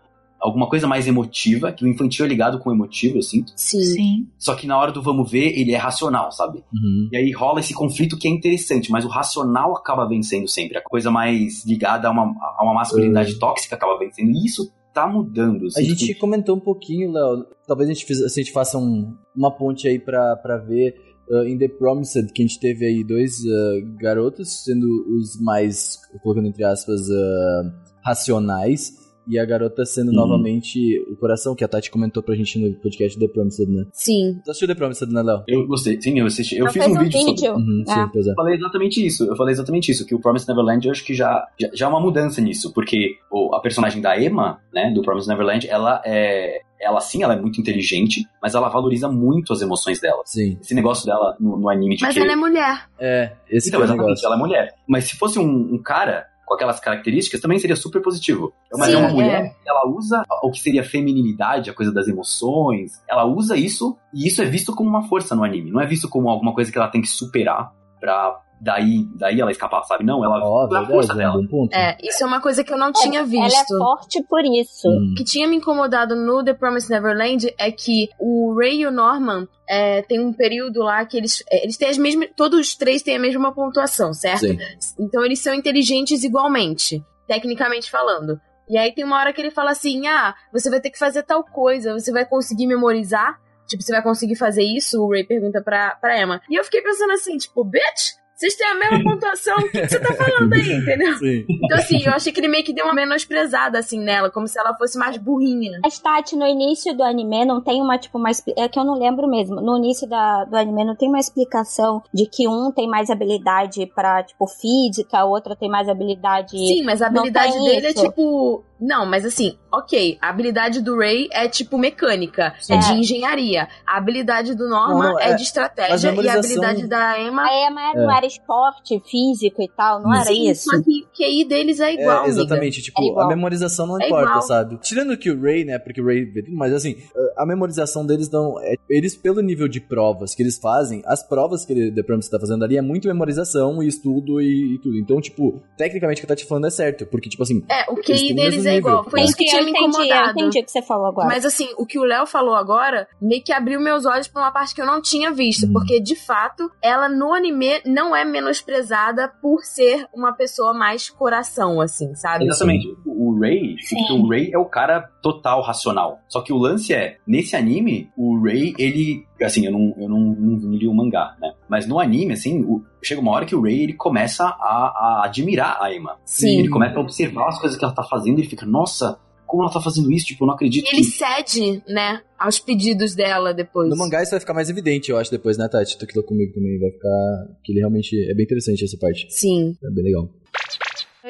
Alguma coisa mais emotiva, que o infantil é ligado com o emotivo, eu sinto. Sim. Sim. Só que na hora do vamos ver, ele é racional, sabe? Uhum. E aí rola esse conflito que é interessante, mas o racional acaba vencendo sempre. A coisa mais ligada a uma, a uma masculinidade tóxica acaba vencendo. E isso tá mudando. A assim, gente que- comentou um pouquinho, Léo. Talvez a gente, fiz- a gente faça um- uma ponte aí pra, pra ver uh, em The Promised, que a gente teve aí dois uh, garotos, sendo os mais, colocando entre aspas, uh, racionais. E a garota sendo Uhum. novamente o coração, que a Tati comentou pra gente no podcast The Promised, né? Sim. Tu assistiu The Promised, né, Léo? Eu gostei, sim, eu assisti. Eu Ela fiz fez um vídeo, sobre. Uhum, sim, Ah. pois é. Eu falei exatamente isso. Eu falei exatamente isso. Que o Promised Neverland eu acho que já, já, já é uma mudança nisso. Porque o- a personagem da Emma, né, do Promised Neverland, ela é. Ela sim, ela é muito inteligente, mas ela valoriza muito as emoções dela. Sim. Esse negócio dela no, no anime de Mas que. ela é mulher. É, esse Então, que é exatamente, negócio. ela é mulher. Mas se fosse um, um cara com aquelas características, também seria super positivo. Mas Sim, é uma é. mulher, ela usa o que seria feminilidade, a coisa das emoções, ela usa isso, e isso é visto como uma força no anime. Não é visto como alguma coisa que ela tem que superar pra daí, daí ela escapar, sabe? Não, ela é a força verdade, é um dela. É, isso é uma coisa que eu não tinha Ela visto. é forte por isso. Hum. O que tinha me incomodado no The Promised Neverland é que o Ray e o Norman é, tem um período lá que eles, é, eles têm as mesmas. Todos os três têm a mesma pontuação, certo? Sim. Então eles são inteligentes igualmente, tecnicamente falando. E aí tem uma hora que ele fala assim: ah, você vai ter que fazer tal coisa, você vai conseguir memorizar? Tipo, você vai conseguir fazer isso? O Ray pergunta pra, pra Emma. E eu fiquei pensando assim, tipo, bitch, vocês têm a mesma pontuação, o que, você tá falando aí, entendeu? Sim. Então, assim, eu achei que ele meio que deu uma menosprezada, assim, nela, como se ela fosse mais burrinha. A Tati, no início do anime, não tem uma, tipo, uma. expli- É que eu não lembro mesmo. No início da, do anime, não tem uma explicação de que um tem mais habilidade pra, tipo, física, o outro tem mais habilidade. Sim, mas a habilidade dele isso. é tipo. Não, mas assim, ok. A habilidade do Ray é tipo mecânica, é Sim. de engenharia. A habilidade do Norman Não, é, é- de estratégia e a habilidade da Emma. A Emma não era esporte físico e tal, não era Sim, isso? Só que o QI deles é igual, É, amiga. exatamente, tipo, É igual. a memorização não É importa, igual. sabe? Tirando que o Ray, né, porque o Ray vê tudo, mas assim, a memorização deles não. É, eles, pelo nível de provas que eles fazem, as provas que ele, The Promise tá fazendo ali é muito memorização e estudo e, e tudo. Então, tipo, tecnicamente o que eu tá te falando é certo, porque, tipo assim. É, o QI deles é nível, igual. Foi isso que tinha eu me entendi, eu incomodado. entendi o que você falou agora. Mas assim, o que o Léo falou agora meio que abriu meus olhos pra uma parte que eu não tinha visto. Hum. Porque, de fato, ela no anime não é menosprezada por ser uma pessoa mais coração, assim, sabe? Exatamente. O Ray, o Ray é o cara total racional. Só que o lance é, nesse anime, o Ray, ele. Assim, eu não, eu não, não li o mangá, né? Mas no anime, assim, o- chega uma hora que o Ray ele começa a, a admirar a Emma. Sim. Ele começa a observar as coisas que ela tá fazendo e ele fica, nossa, como ela tá fazendo isso? Tipo, eu não acredito E ele que. cede, né, aos pedidos dela depois. No mangá isso vai ficar mais evidente, eu acho, depois, né, Tati? Tu que tá comigo também, vai ficar. Que ele realmente. É bem interessante essa parte. Sim. É bem legal.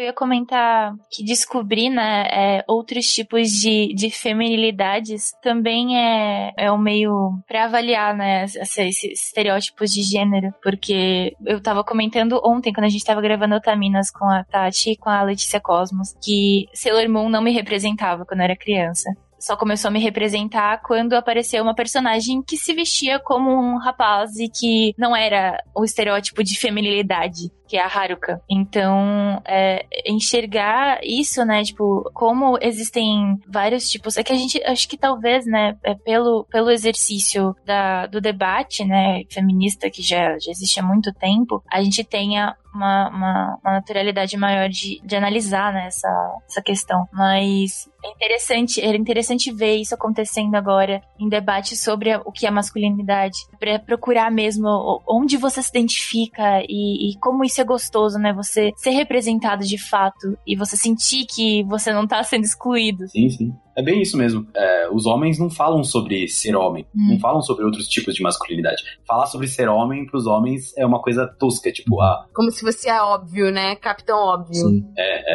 Ia comentar que descobrir, né, é, outros tipos de, de feminilidades também é, é um meio pra avaliar, né, esses estereótipos de gênero. Porque eu tava comentando ontem, quando a gente tava gravando Otaminas com a Tati e com a Letícia Cosmos, que Sailor Moon não me representava quando eu era criança. Só começou a me representar quando apareceu uma personagem que se vestia como um rapaz e que não era o estereótipo de feminilidade, que é a Haruka. Então, é, enxergar isso, né, tipo, como existem vários tipos. É que a gente, acho que talvez, né, é pelo, pelo exercício da, do debate, né, feminista que já, já existe há muito tempo, a gente tenha uma, uma, uma naturalidade maior de, de analisar né, essa, essa questão. Mas é interessante, é interessante ver isso acontecendo agora em debate sobre o que é masculinidade, para procurar mesmo onde você se identifica e, e como isso é gostoso, né? Você ser representado de fato e você sentir que você não tá sendo excluído. Sim, sim. É bem isso mesmo. É, os homens não falam sobre ser homem, Hum. não falam sobre outros tipos de masculinidade. Falar sobre ser homem pros homens é uma coisa tosca, tipo, ah, Como se fosse a óbvio, né? Capitão óbvio. Sim.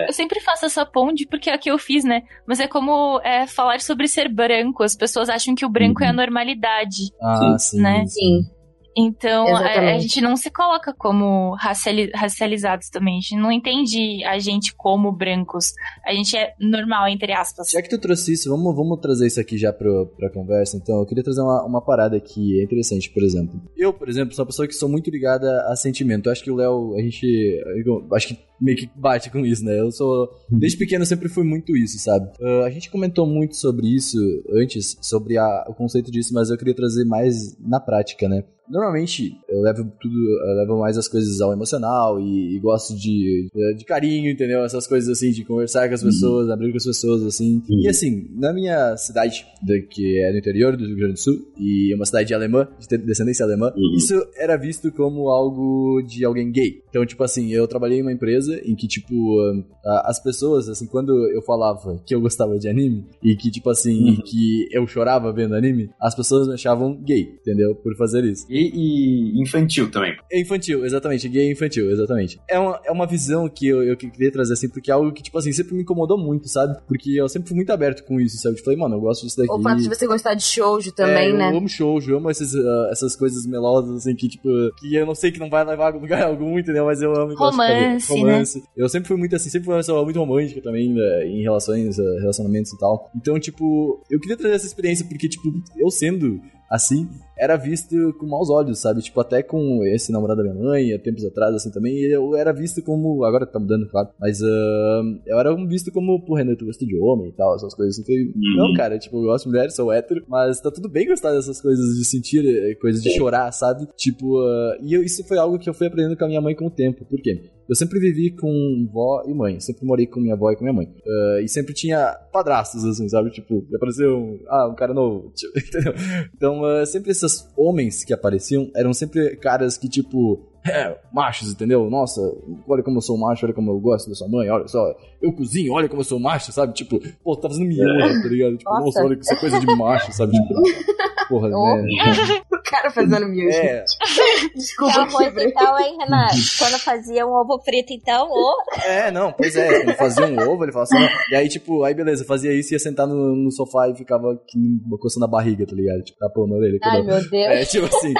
Eu sempre faço essa ponte porque é a que eu fiz, né? Mas é como é, falar sobre ser branco. As pessoas acham que o branco é a normalidade. Ah, sim. Né? Sim. Então, a, a Exatamente. gente não se coloca como raciali- racializados também. A gente não entende a gente como brancos. A gente é normal, entre aspas. Já que tu trouxe isso, vamos, vamos trazer isso aqui já pro, pra conversa. Então, eu queria trazer uma, uma parada que é interessante, por exemplo. Eu, por exemplo, sou uma pessoa que sou muito ligada a sentimento. Eu acho que o Léo, a gente. eu acho que meio que bate com isso, né? Eu sou. Desde pequeno eu sempre fui muito isso, sabe? Ah, a gente comentou muito sobre isso antes, sobre a- o conceito disso, mas eu queria trazer mais na prática, né? Normalmente eu levo tudo, eu levo mais as coisas ao emocional e, e gosto de, de carinho, entendeu? Essas coisas assim, de conversar com as pessoas, abrir com as pessoas, assim. E assim, na minha cidade, da- que é no interior do Rio Grande do Sul, e é uma cidade alemã, de descendência alemã, Uhum. isso era visto como algo de alguém gay. Então, tipo assim, eu trabalhei em uma empresa em que, tipo, ah, as pessoas, assim, quando eu falava que eu gostava de anime, e que, tipo assim, Uhum. que eu chorava vendo anime, as pessoas me achavam gay, entendeu? Por fazer isso. e, e infantil também. É infantil, exatamente. Gay é infantil, exatamente. É uma, é uma visão que eu, eu queria trazer, assim, porque é algo que, tipo assim, sempre me incomodou muito, sabe? Porque eu sempre fui muito aberto com isso, sabe? Eu falei, mano, eu gosto disso daqui. O fato de você gostar de shoujo também, É, né? Eu amo shoujo, eu amo esses, ah, essas coisas melosas, assim, que, tipo, que eu não sei que não vai levar a lugar algum, entendeu? Mas eu amo. e gosto de. Romance, Romance. Eu sempre fui muito assim, sempre fui uma pessoa muito romântica também, né, em relações, ah, relacionamentos e tal. Então, tipo, eu queria trazer essa experiência porque, tipo, eu sendo assim, era visto com maus olhos, sabe? Tipo, até com esse namorado da minha mãe, há tempos atrás, assim, também, eu era visto como. Agora tá mudando, claro. Mas ah, eu era visto como, pô, Renan, tu gosta de homem e tal, essas coisas. Então, Uhum. não, cara, tipo, eu gosto de mulheres, sou hétero, mas tá tudo bem gostar dessas coisas de sentir, eh, coisas de chorar, sabe? Tipo, ah, e eu- isso foi algo que eu fui aprendendo com a minha mãe com o tempo. Por quê? Eu sempre vivi com vó e mãe, sempre morei com minha avó e com minha mãe. Ah, e sempre tinha padrastos, assim, sabe? Tipo, apareceu um, ah, um cara novo, tipo, entendeu? Então, ah, sempre esses homens que apareciam eram sempre caras que, tipo, é, machos, entendeu? Nossa, olha como eu sou macho, olha como eu gosto da sua mãe, olha só, eu cozinho, olha como eu sou macho, sabe? Tipo, pô, tá fazendo miojo, tá ligado? Tipo, Nossa. nossa, olha que isso é coisa de macho, sabe? Tipo, porra, Oh. né? cara fazendo miojo. É, Desculpa, Arroz quebrei. então, hein, Renato? Quando fazia um ovo frito, então, ô. é, não, pois é. Ele fazia um ovo, ele falava assim, não. E aí, tipo, aí beleza, fazia isso, ia sentar no, no sofá e ficava aqui, coçando a barriga, tá ligado? Tipo, tapando a orelha. Ai, meu Deus. É, tipo assim.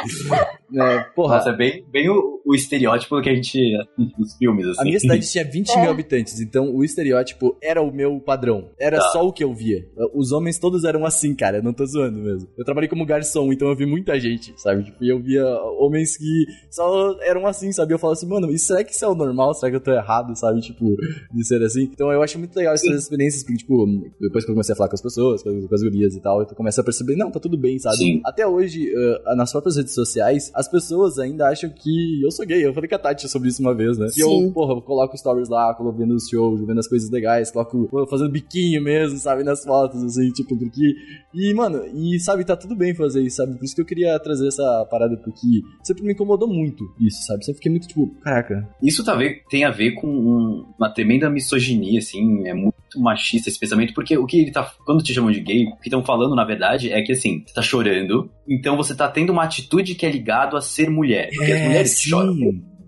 É, porra, Nossa, é bem, bem o, o estereótipo que a gente assiste nos filmes, assim. A minha cidade tinha 20 mil habitantes, então o estereótipo era o meu padrão. Era Tá. só o que eu via. Os homens todos eram assim, cara, não tô zoando mesmo. Eu trabalhei como garçom, então eu vi muita gente, sabe? Tipo, e eu via homens que só eram assim, sabe? Eu falava assim, mano, isso será que isso é o normal? Será que eu tô errado, sabe? Tipo, de ser assim. Então eu acho muito legal essas experiências, porque, tipo, depois que eu comecei a falar com as pessoas, com as gurias e tal, eu comecei a perceber, não, tá tudo bem, sabe? Sim. Até hoje, uh, nas próprias redes sociais, as pessoas ainda acham que eu sou gay. Eu falei com a Tati sobre isso uma vez, né? E eu, Sim. porra, eu coloco stories lá, coloco vendo os shows, vendo as coisas legais, coloco fazendo biquinho mesmo, sabe, nas fotos, assim, tipo, porque. E, mano, e sabe, tá tudo bem fazer isso, sabe? Por isso que eu queria trazer essa parada, porque sempre me incomodou muito isso, sabe? Sempre fiquei muito, tipo, caraca. Isso tá a ver- tem a ver com um- uma tremenda misoginia, assim, é muito machista esse pensamento, porque o que ele tá. Quando te chamam de gay, o que estão falando, na verdade, é que assim, você tá chorando, então você tá tendo uma atitude que é ligado a ser mulher. Porque as mulheres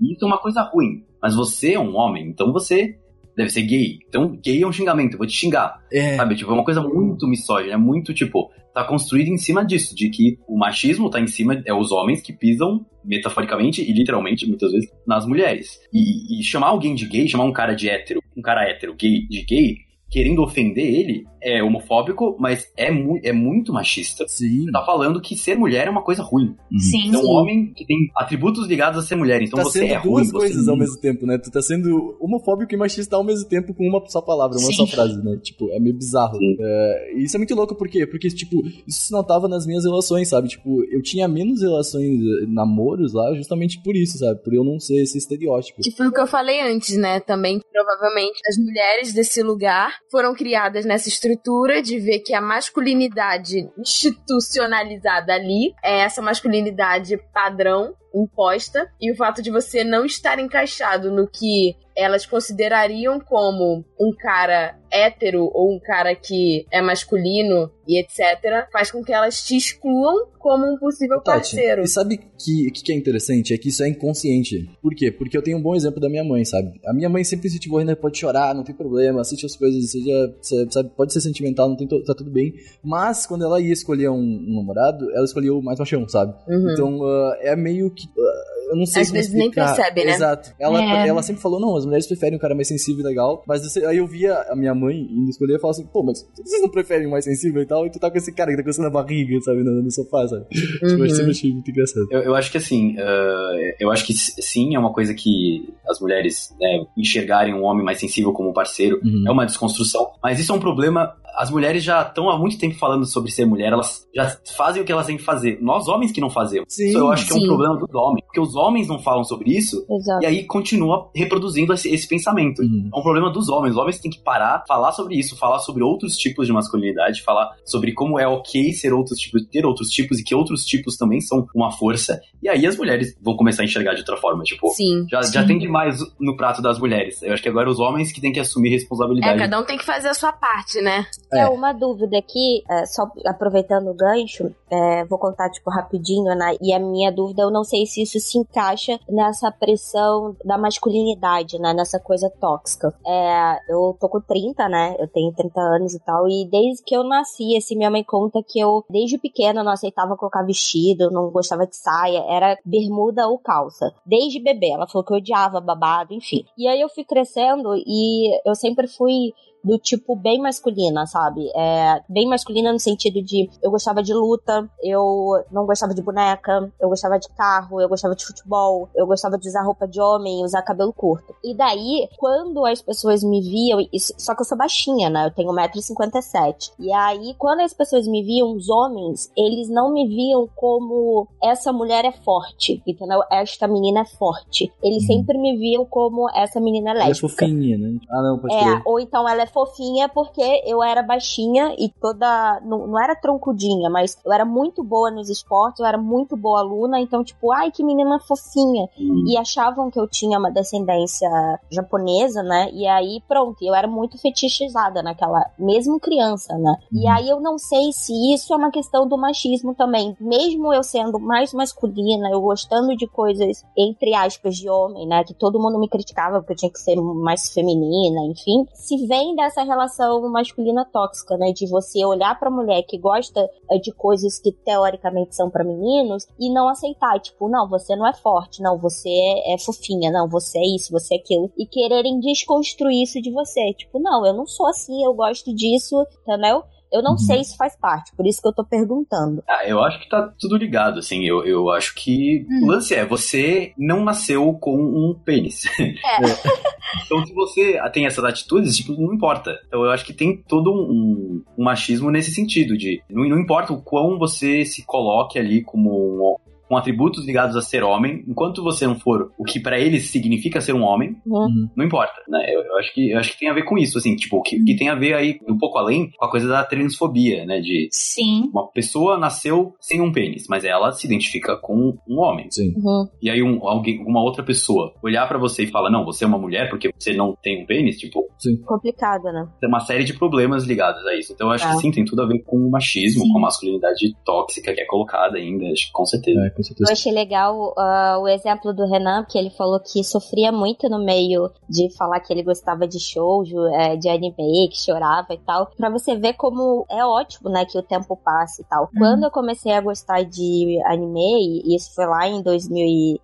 Isso é uma coisa ruim. Mas você é um homem, então você deve ser gay. Então, gay é um xingamento, eu vou te xingar. É. Sabe? Tipo, é uma coisa muito misógina, é muito, tipo, tá construído em cima disso, de que o machismo tá em cima, é os homens que pisam, metaforicamente e literalmente, muitas vezes, nas mulheres. E, e chamar alguém de gay, chamar um cara de hétero, um cara hétero gay, de gay, querendo ofender ele, é homofóbico, mas é, mu é muito machista. Sim. Tá falando que ser mulher é uma coisa ruim. Sim. Então, um homem que tem atributos ligados a ser mulher, então tá você sendo é ruim. duas coisas ao mesmo tempo, né? Tu tá sendo homofóbico e machista ao mesmo tempo com uma só palavra, uma Sim. só frase, né? Tipo, é meio bizarro. É, e isso é muito louco, por quê? Porque, tipo, isso se notava nas minhas relações, sabe? Tipo, eu tinha menos relações, eh, namoros lá, justamente por isso, sabe? Por eu não ser esse estereótipo. Que foi o que eu falei antes, né? Também, provavelmente, as mulheres desse lugar foram criadas nessa estrutura de ver que a masculinidade institucionalizada ali é essa masculinidade padrão imposta e o fato de você não estar encaixado no que elas considerariam como um cara hétero ou um cara que é masculino e etc, faz com que elas te excluam como um possível Tati, parceiro. e sabe que que, que é interessante? É que isso é inconsciente. Por quê? Porque eu tenho um bom exemplo da minha mãe, sabe? A minha mãe sempre incentivou ainda pode chorar, não tem problema, assiste as coisas, seja, sabe, pode ser sentimental, não tem tá tudo bem. Mas quando ela ia escolher um, um namorado, ela escolheu o mais machão, sabe? Uhum. Então ah, é meio que. Ah, eu não sei Às como vezes nem explicar. percebe, né? Exato. Ela, É. ela sempre falou, não, as mulheres preferem um cara mais sensível e legal. Mas aí eu via a minha mãe indo escolher e falava assim, pô, mas vocês não preferem um mais sensível e tal? E tu tá com esse cara que tá coçando a barriga, sabe, no, no sofá, sabe? Tipo, eu Uhum. sempre achei muito engraçado. Eu, eu acho que assim, ah, eu acho que sim, é uma coisa que as mulheres né, enxergarem um homem mais sensível como um parceiro Uhum. é uma desconstrução, mas isso é um problema. As mulheres já estão há muito tempo falando sobre ser mulher, elas já fazem o que elas têm que fazer. Nós homens que não fazemos. Sim, isso eu acho que é sim. um problema dos homens, porque os homens não falam sobre isso Exato. e aí continua reproduzindo esse, esse pensamento. Uhum. É um problema dos homens. Os homens têm que parar, falar sobre isso, falar sobre outros tipos de masculinidade, falar sobre como é ok ser outros tipos, ter outros tipos e que outros tipos também são uma força. E aí as mulheres vão começar a enxergar de outra forma. Tipo, Sim. já, já tem demais no prato das mulheres. Eu acho que agora os homens que têm que assumir É, responsabilidade. cada um tem que fazer a sua parte, né? É. É, uma dúvida aqui, é, só aproveitando o gancho, é, vou contar, tipo, rapidinho, né? E a minha dúvida, eu não sei se isso se encaixa nessa pressão da masculinidade, né? Nessa coisa tóxica. É, eu tô com 30, né? Eu tenho 30 anos e tal, e desde que eu nasci, assim, minha mãe conta que eu, desde pequena, não aceitava colocar vestido, não gostava de saia, era bermuda ou calça. Desde bebê, ela falou que eu odiava babado, enfim. E aí eu fui crescendo e eu sempre fui do tipo bem masculina, sabe? É, bem masculina no sentido de eu gostava de luta, eu não gostava de boneca, eu gostava de carro, eu gostava de futebol, eu gostava de usar roupa de homem, usar cabelo curto. E daí, quando as pessoas me viam, só que eu sou baixinha, né? Eu tenho 1,57m. E aí, quando as pessoas me viam, os homens, eles não me viam como essa mulher é forte, entendeu? Esta menina é forte. Eles Uhum. sempre me viam como essa menina é Ela é lésbica. fofinha, né? Ah, não, pode É, ou então ela é fofinha porque eu era baixinha e toda. Não, não era troncudinha, mas eu era muito boa nos esportes, eu era muito boa aluna, então, tipo, ai, que menina fofinha. Hum. E achavam que eu tinha uma descendência japonesa, né? E aí, pronto, eu era muito fetichizada naquela. Mesmo criança, né? E aí eu não sei se isso é uma questão do machismo também. Mesmo eu sendo mais masculina, eu gostando de coisas, entre aspas, de homem, né? Que todo mundo me criticava porque eu tinha que ser mais feminina, enfim. Se vem dessa relação masculina tóxica, né? De você olhar pra mulher que gosta eh, de coisas que teoricamente são pra meninos e não aceitar. Tipo, não, você não é forte, não, você é, é fofinha, não, você é isso, você é aquilo. E quererem desconstruir isso de você. Tipo, não, eu não sou assim, eu gosto disso, entendeu? Eu não Uhum. sei se faz parte, por isso que eu tô perguntando. Ah, eu acho que tá tudo ligado, assim. Eu, eu acho que Hum. o lance é, você não nasceu com um pênis. então, se você tem essas atitudes, tipo, não importa. Então, eu acho que tem todo um, um machismo nesse sentido, de não, não importa o quão você se coloque ali como um, com atributos ligados a ser homem, enquanto você não for o que pra eles significa ser um homem, Uhum. não importa, né? Eu, eu acho que eu acho que tem a ver com isso, assim, tipo, que, que tem a ver aí um pouco além com a coisa da transfobia, né? De Sim. uma pessoa nasceu sem um pênis, mas ela se identifica com um homem. Sim. Uhum. E aí um, alguém, uma outra pessoa olhar pra você e falar, não, você é uma mulher porque você não tem um pênis, tipo, Complicado, né? tem uma série de problemas ligados a isso. Então eu acho Ah. que sim, tem tudo a ver com o machismo, Sim. com a masculinidade tóxica que é colocada ainda, acho que com certeza. É, com Eu certeza. achei legal ah, o exemplo do Renan, que ele falou que sofria muito no meio de falar que ele gostava de shoujo, é, de anime, que chorava e tal. Pra você ver como é ótimo, né, que o tempo passe e tal. Quando eu comecei a gostar de anime, e isso foi lá em 2000 e... eh,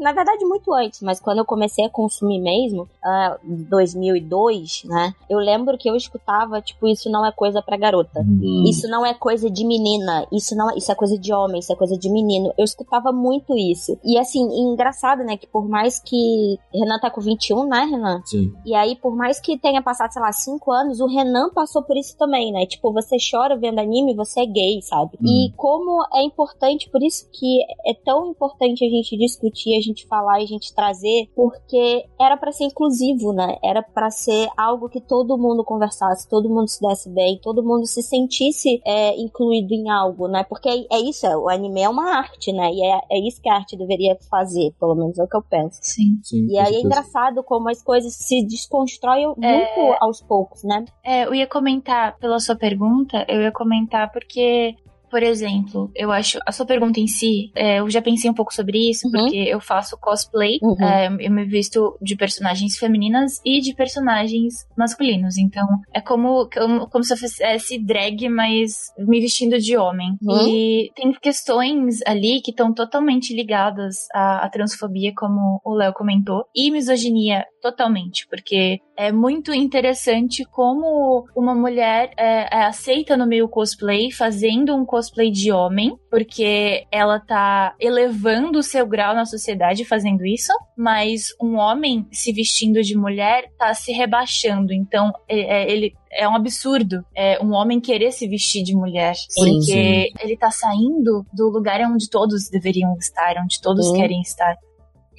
Na verdade, muito antes, mas quando eu comecei a consumir mesmo, ah, 2002, né? Eu lembro que eu escutava, tipo, isso não é coisa pra garota. Hum. Isso não é coisa de menina, isso não isso é coisa de homem, isso é coisa de menino. Eu escutava muito isso. E assim, engraçado, né, que por mais que Renan tá com 21, né, Renan? Sim. E aí, por mais que tenha passado, sei lá, 5 anos, o Renan passou por isso também, né? Tipo, você chora vendo anime, você é gay, sabe? E como é importante, por isso que é tão importante a gente discutir, a gente falar e a gente trazer, porque era pra ser inclusivo, né? Era pra ser algo que todo mundo conversasse, todo mundo se desse bem, todo mundo se sentisse é, incluído em algo, né? Porque é, é isso, é, o anime é uma arte, né? E é, é isso que a arte deveria fazer, pelo menos é o que eu penso. Sim. Sim. E aí é engraçado como as coisas se desconstroem muito aos poucos, né? É, eu ia comentar pela sua pergunta, eu ia comentar porque, por exemplo, eu acho a sua pergunta em si, é, eu já pensei um poupouco sobre isso, Uhum. porque eu faço cosplay, Uhum. é, eu me visto de personagens femininas e de personagens masculinos. Então, é como, como, como se eu fizesse drag, mas me vestindo de homem. Uhum. E tem questões ali que estão totalmente ligadas à, à transfobia, como o Léo comentou, e misoginia totalmente, porque é muito interessante como uma mulher é, é aceita no meio cosplay, fazendo um cosplay de homem, porque ela tá elevando o seu grau na sociedade fazendo isso, mas um homem se vestindo de mulher tá se rebaixando. Então, é- é- ele é um absurdo é, um homem querer se vestir de mulher, Sim, porque ele tá saindo do lugar onde todos deveriam estar, onde todos Sim. querem estar.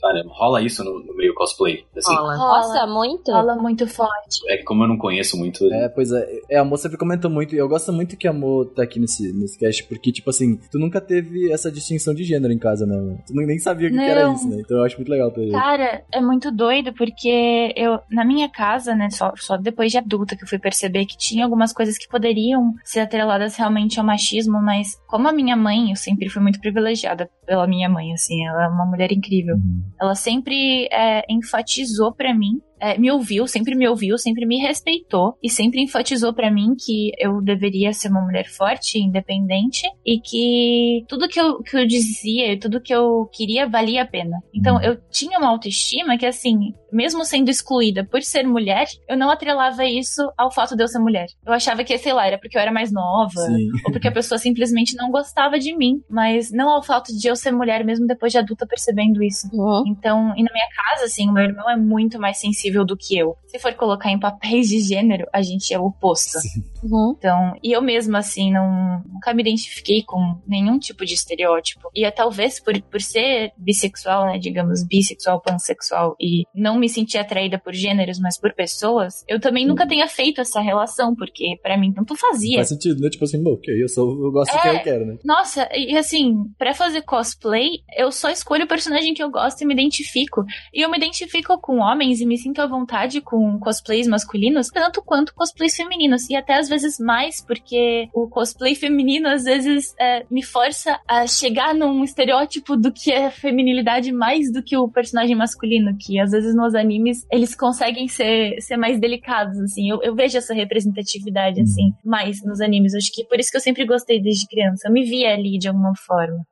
Caramba, rola isso no, no meio cosplay. Assim, Rola. Nossa, muito. Fala muito forte. é que como eu não conheço muito. É, pois é. É, a moça sempre comentou muito, e eu gosto muito que a Mo tá aqui nesse, nesse cast, porque, tipo assim, tu nunca teve essa distinção de gênero em casa, né? Tu nem sabia o que, que era isso, né? Então eu acho muito legal ter. Cara, é muito doido porque eu, na minha casa, né, só, só depois de adulta que eu fui perceber que tinha algumas coisas que poderiam ser atreladas realmente ao machismo, mas como a minha mãe, eu sempre fui muito privilegiada pela minha mãe, assim, ela é uma mulher incrível. Uhum. Ela sempre é, enfatizou pra mim, é, me ouviu, sempre me ouviu, sempre me respeitou e sempre enfatizou pra mim que eu deveria ser uma mulher forte, independente e que tudo que eu, que eu dizia, tudo que eu queria valia a pena. Então eu tinha uma autoestima que, assim, mesmo sendo excluída por ser mulher, eu não atrelava isso ao fato de eu ser mulher. Eu achava que, sei lá, era porque eu era mais nova Sim. ou porque a pessoa simplesmente não gostava de mim, mas não ao fato de eu ser mulher, mesmo depois de adulta percebendo isso. Uhum. Então, e na minha casa, assim, o meu irmão é muito mais sensível do que eu. Se for colocar em papéis de gênero, a gente é o oposto. Uhum. Então, e eu mesma, assim, não, nunca me identifiquei com nenhum tipo de estereótipo. E é talvez por, por ser bissexual, né, digamos, bissexual, pansexual, e não me sentir atraída por gêneros, mas por pessoas, eu também nunca tenha feito essa relação, porque para mim tanto fazia. Faz sentido, né? Tipo assim, bom, ok, eu, sou, eu gosto do que É. eu quero, né? Nossa, e assim, pra fazer cosplay, eu só escolho o personagem que eu gosto e me identifico. E eu me identifico com homens e me sinto à vontade com cosplays masculinos, tanto quanto cosplays femininos. E até às vezes mais, porque o cosplay feminino às vezes é, me força a chegar num estereótipo do que é feminilidade mais do que o personagem masculino, que às vezes nos animes eles conseguem ser, ser mais delicados, assim. Eu, eu vejo essa representatividade, assim, mais nos animes. Acho que por isso que eu sempre gostei desde criança. Eu me via ali de alguma forma.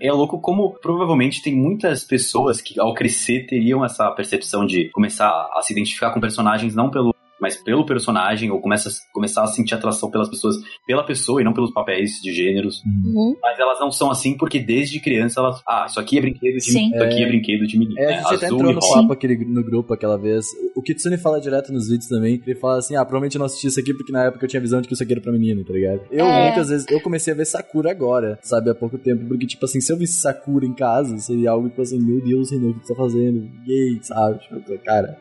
É louco como provavelmente tem muitas pessoas que ao crescer teriam essa percepção de começar a se identificar com personagens não pelo mas pelo personagem ou começa a, começar a sentir atração pelas pessoas, pela pessoa e não pelos papéis de gêneros. Uhum. Mas elas não são assim porque desde criança elas, ah, isso aqui é brinquedo de Sim. isso aqui é brinquedo de menino, É, a né? gente até Azul entrou e no rosa. papo aquele, no grupo aquela vez. O Kitsune fala direto nos vídeos também. Ele fala assim: ah, provavelmente eu não assisti isso aqui porque na época eu tinha visão de que isso aqui era pra menino, tá ligado? Eu, É. muitas vezes, eu comecei a ver Sakura agora, sabe, há pouco tempo. Porque, tipo assim, se eu visse Sakura em casa, seria algo tipo assim: meu Deus, Renan, o que tu tá fazendo? Gay, sabe? Tipo, cara,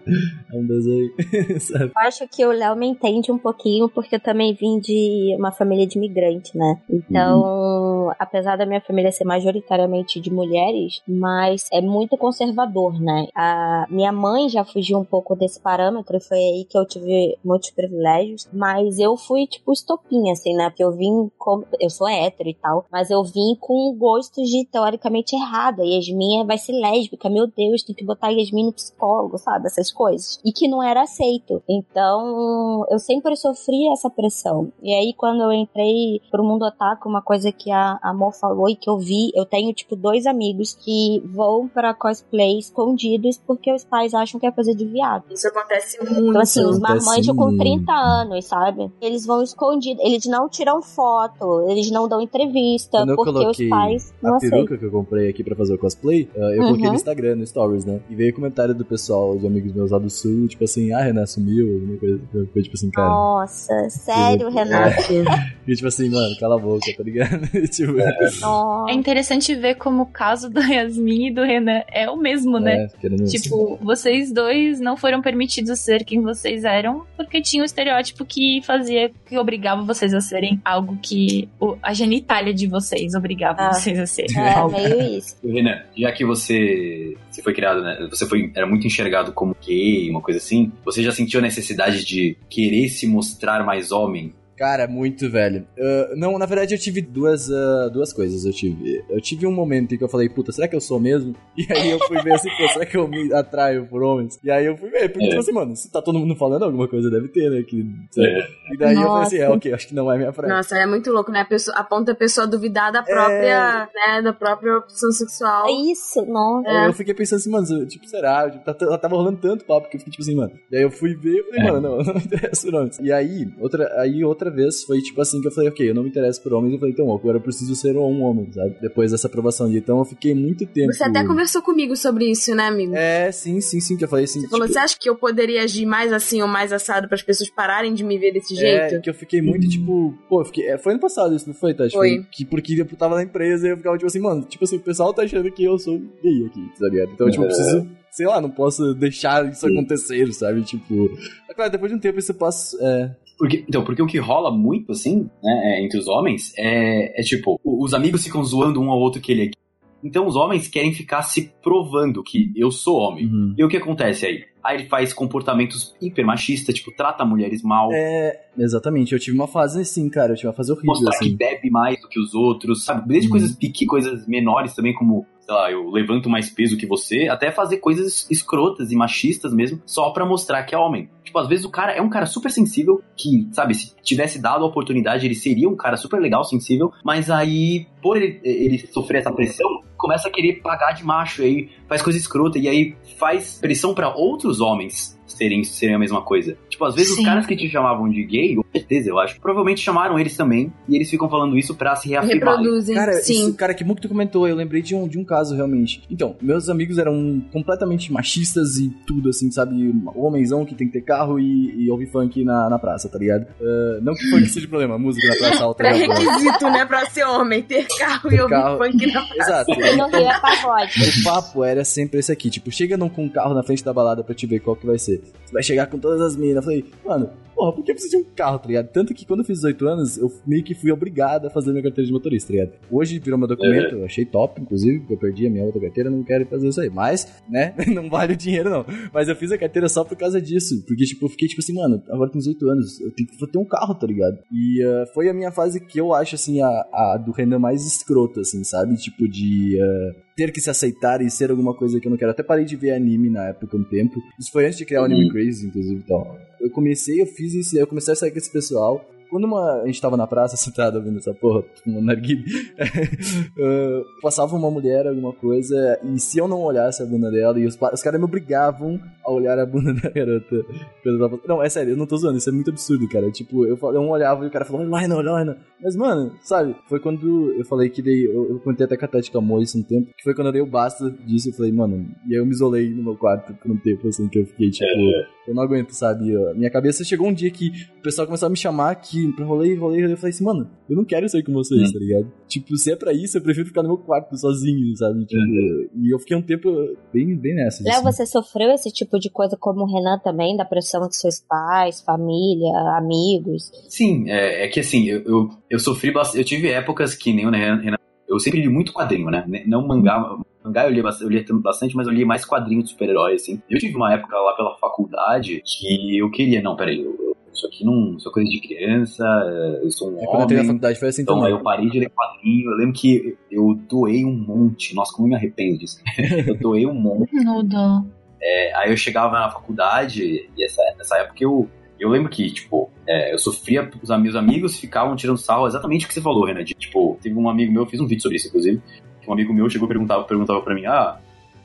é um desenho, sabe? Eu acho que o Léo me entende um pouquinho, porque eu também vim de uma família de imigrante, né? Então, apesar da minha família ser majoritariamente de mulheres, mas é muito conservador, né? A minha mãe já fugiu um pouco desse parâmetro, e foi aí que eu tive muitos privilégios, mas eu fui, tipo, estopinha, assim, né? Porque eu vim com... Eu sou hétero e tal, mas eu vim com gostos de, teoricamente, errado. A Yasmin vai ser lésbica, meu Deus, tem que botar Yasmin no psicólogo, sabe? Essas coisas. E que não era aceito. Então, eu sempre sofri essa pressão. E aí, quando eu entrei pro mundo otaku, uma coisa que a Amor falou e que eu vi, eu tenho, tipo, dois amigos que vão pra cosplay escondidos porque os pais acham que é coisa de viado. Isso acontece muito. Então, assim, os marmanjos com muito. 30 anos, sabe? Eles vão escondidos, eles não tiram foto, eles não dão entrevista, porque coloquei os pais não a aceitam. peruca que eu comprei aqui pra fazer o cosplay, uh, eu coloquei Uhum. no Instagram, no Stories, né? E veio comentário do pessoal, de amigos meus lá do sul, tipo assim, ah, Renan sumiu, alguma coisa, coisa tipo assim, cara. Nossa, sério, Renato? E tipo assim, mano, cala a boca, tá ligado? tipo, Nossa. É interessante ver como o caso da Yasmin e do Renan é o mesmo, né? é, Tipo, vocês dois não foram permitidos ser quem vocês eram porque tinha um estereótipo que fazia, que obrigava vocês a serem algo que o- a genitália de vocês obrigava Ah. vocês a serem. É, algo. meio isso. Renan, já que você, você foi criado, né? Você foi, era muito enxergado como gay, uma coisa assim. Você já sentiu a necessidade de querer se mostrar mais homem? Cara, muito velho. Uh, não, na verdade eu tive duas, uh, duas coisas. Eu tive. Eu tive um momento em que eu falei, puta, será que eu sou mesmo? E aí eu fui ver assim, pô, será que eu me atraio por homens? E aí eu fui ver, porque É. tipo assim, mano, se tá todo mundo falando alguma coisa, deve ter, né? Que? É. E daí eu falei assim, é, Nossa. ok, acho que não é minha praia. Nossa, é muito louco, né? A, pessoa, a ponto da pessoa duvidar da própria, né, da própria opção sexual. É isso, nossa. É. Eu fiquei pensando assim, mano, tipo, será? Tipo, tá- tá- tava rolando tanto papo que eu fiquei tipo assim, mano. E aí eu fui ver e falei, É. mano, não, não interessa por homens. E aí, outra, aí outra vez foi tipo assim que eu falei, ok, eu não me interesso por homens. Eu falei, então, agora eu preciso ser um homem, sabe? Depois dessa aprovação. E então eu fiquei muito tempo. Você até conversou comigo sobre isso, né, amigo? É, sim, sim, sim, que eu falei assim. Você falou, tipo, você acha que eu poderia agir mais assim ou mais assado para as pessoas pararem de me ver desse É, jeito? que eu fiquei muito, tipo, pô, eu fiquei, é, foi ano passado isso, não foi, Tati? Foi. Que porque eu tava na empresa e eu ficava, tipo assim, mano, tipo assim, o pessoal tá achando que eu sou gay aqui, tá ligado? Então, tipo, eu preciso, sei lá, não posso deixar isso acontecer, sabe? Tipo, é claro, depois de um tempo isso passa, é, Porque, então, porque o que rola muito, assim, né, é, entre os homens, é, é tipo, os amigos ficam zoando um ao outro que ele é gay. Então os homens querem ficar se provando que eu sou homem. uhum. E o que acontece aí? Aí ele faz comportamentos hiper machistas, tipo, trata mulheres mal, É, exatamente, eu tive uma fase assim, cara, eu tive uma fase horrível, mostrar que assim. bebe mais do que os outros, sabe? Desde Uhum. coisas pique, coisas menores também, como, sei lá, eu levanto mais peso que você, até fazer coisas escrotas e machistas mesmo, só pra mostrar que é homem. Tipo, às vezes o cara é um cara super sensível, que, sabe, se tivesse dado a oportunidade, ele seria um cara super legal, sensível, mas aí, por ele, ele sofrer essa pressão, começa a querer pagar de macho, aí faz coisa escrota, e aí faz pressão pra outros homens serem, serem a mesma coisa. Tipo, às vezes Sim. os caras que te chamavam de gay, com certeza, eu acho, provavelmente chamaram eles também, e eles ficam falando isso pra se reafirmar. Reproduzem, Cara, sim. isso, cara, que tu comentou. Eu lembrei de um, de um caso, realmente. Então, meus amigos eram completamente machistas e tudo, assim, sabe? Homenzão que tem que ter carro e, e ouvir funk na, na praça, tá ligado? Ah, não que funk seja problema, música na praça alta. é. Pré-requisito, né, pra ser homem, ter carro Ter e ouvir carro. funk na praça. Exato. É pagode. O papo era sempre esse aqui, tipo, chega não com um carro na frente da balada pra te ver qual que vai ser. Você vai chegar com todas as minas. Eu falei, mano, porra, por que precisa de um carro, tá ligado? Tanto que quando eu fiz 18 anos, eu meio que fui obrigado a fazer minha carteira de motorista, tá ligado? Hoje virou meu documento, eu achei top, inclusive, porque eu perdi a minha outra carteira, não quero fazer isso aí. Mas, né, não vale o dinheiro não. Mas eu fiz a carteira só por causa disso, porque, tipo, eu fiquei tipo assim, mano, agora com 18 anos, eu tenho que ter um carro, tá ligado? E ah, foi a minha fase que eu acho, assim, a, a do Renan mais escrota, assim, sabe? Tipo, de. ah, ter que se aceitar e ser alguma coisa que eu não quero. Até parei de ver anime na época um tempo. Isso foi antes de criar o Anime Crazy, inclusive, então. Eu comecei, eu fiz isso, eu comecei a sair com esse pessoal. Quando uma, a gente tava na praça, sentado ouvindo essa porra, fumando narguilé, eh, passava uma mulher, alguma coisa, e se eu não olhasse a bunda dela, e os, os caras me obrigavam a olhar a bunda da garota. tava- Não, é sério, eu não tô zoando, isso é muito absurdo, cara. Tipo, eu, eu olhava e o cara falou, olha lá, olha lá. Mas, mano, sabe, foi quando eu falei que dei, eu, eu contei até com a Tati isso um tempo, que foi quando eu dei o basta disso, eu falei, mano, e aí eu me isolei no meu quarto por um tempo, assim, que eu fiquei, tipo, eu não aguento, sabe? Minha cabeça chegou um dia que o pessoal começou a me chamar que pra rolê, rolê, rolê, eu falei assim, mano, eu não quero sair com vocês, Hum. tá ligado? Tipo, se é pra isso, eu prefiro ficar no meu quarto sozinho, sabe? Tipo, e eu fiquei um tempo bem, bem nessa. Léo, assim. você sofreu esse tipo de coisa como o Renan também, da pressão dos seus pais, família, amigos? Sim, é, é que assim, eu, eu, eu sofri bastante. Eu tive épocas que nem o Renan. Eu sempre li muito quadrinho, né? Não mangá. Mangá eu lia, bastante, eu lia bastante, mas eu lia mais quadrinho de super-herói, assim. Eu tive uma época lá pela faculdade que eu queria, não, peraí, eu- isso aqui não. Isso é coisa de criança, é, eu sou um É, quando eu entrei na homem. faculdade foi assim Então também. aí eu parei de ler quadrinho. Eu lembro que eu doei um monte. Nossa, como eu me arrependo disso. eu doei um monte. Nudo. É, aí eu chegava na faculdade e essa, nessa época eu, eu lembro que, tipo, é, eu sofria, os meus amigos ficavam tirando sarro exatamente o que você falou, Renan. de, tipo, teve um amigo meu, eu fiz um vídeo sobre isso, inclusive, que um amigo meu chegou e perguntava, perguntava pra mim, ah,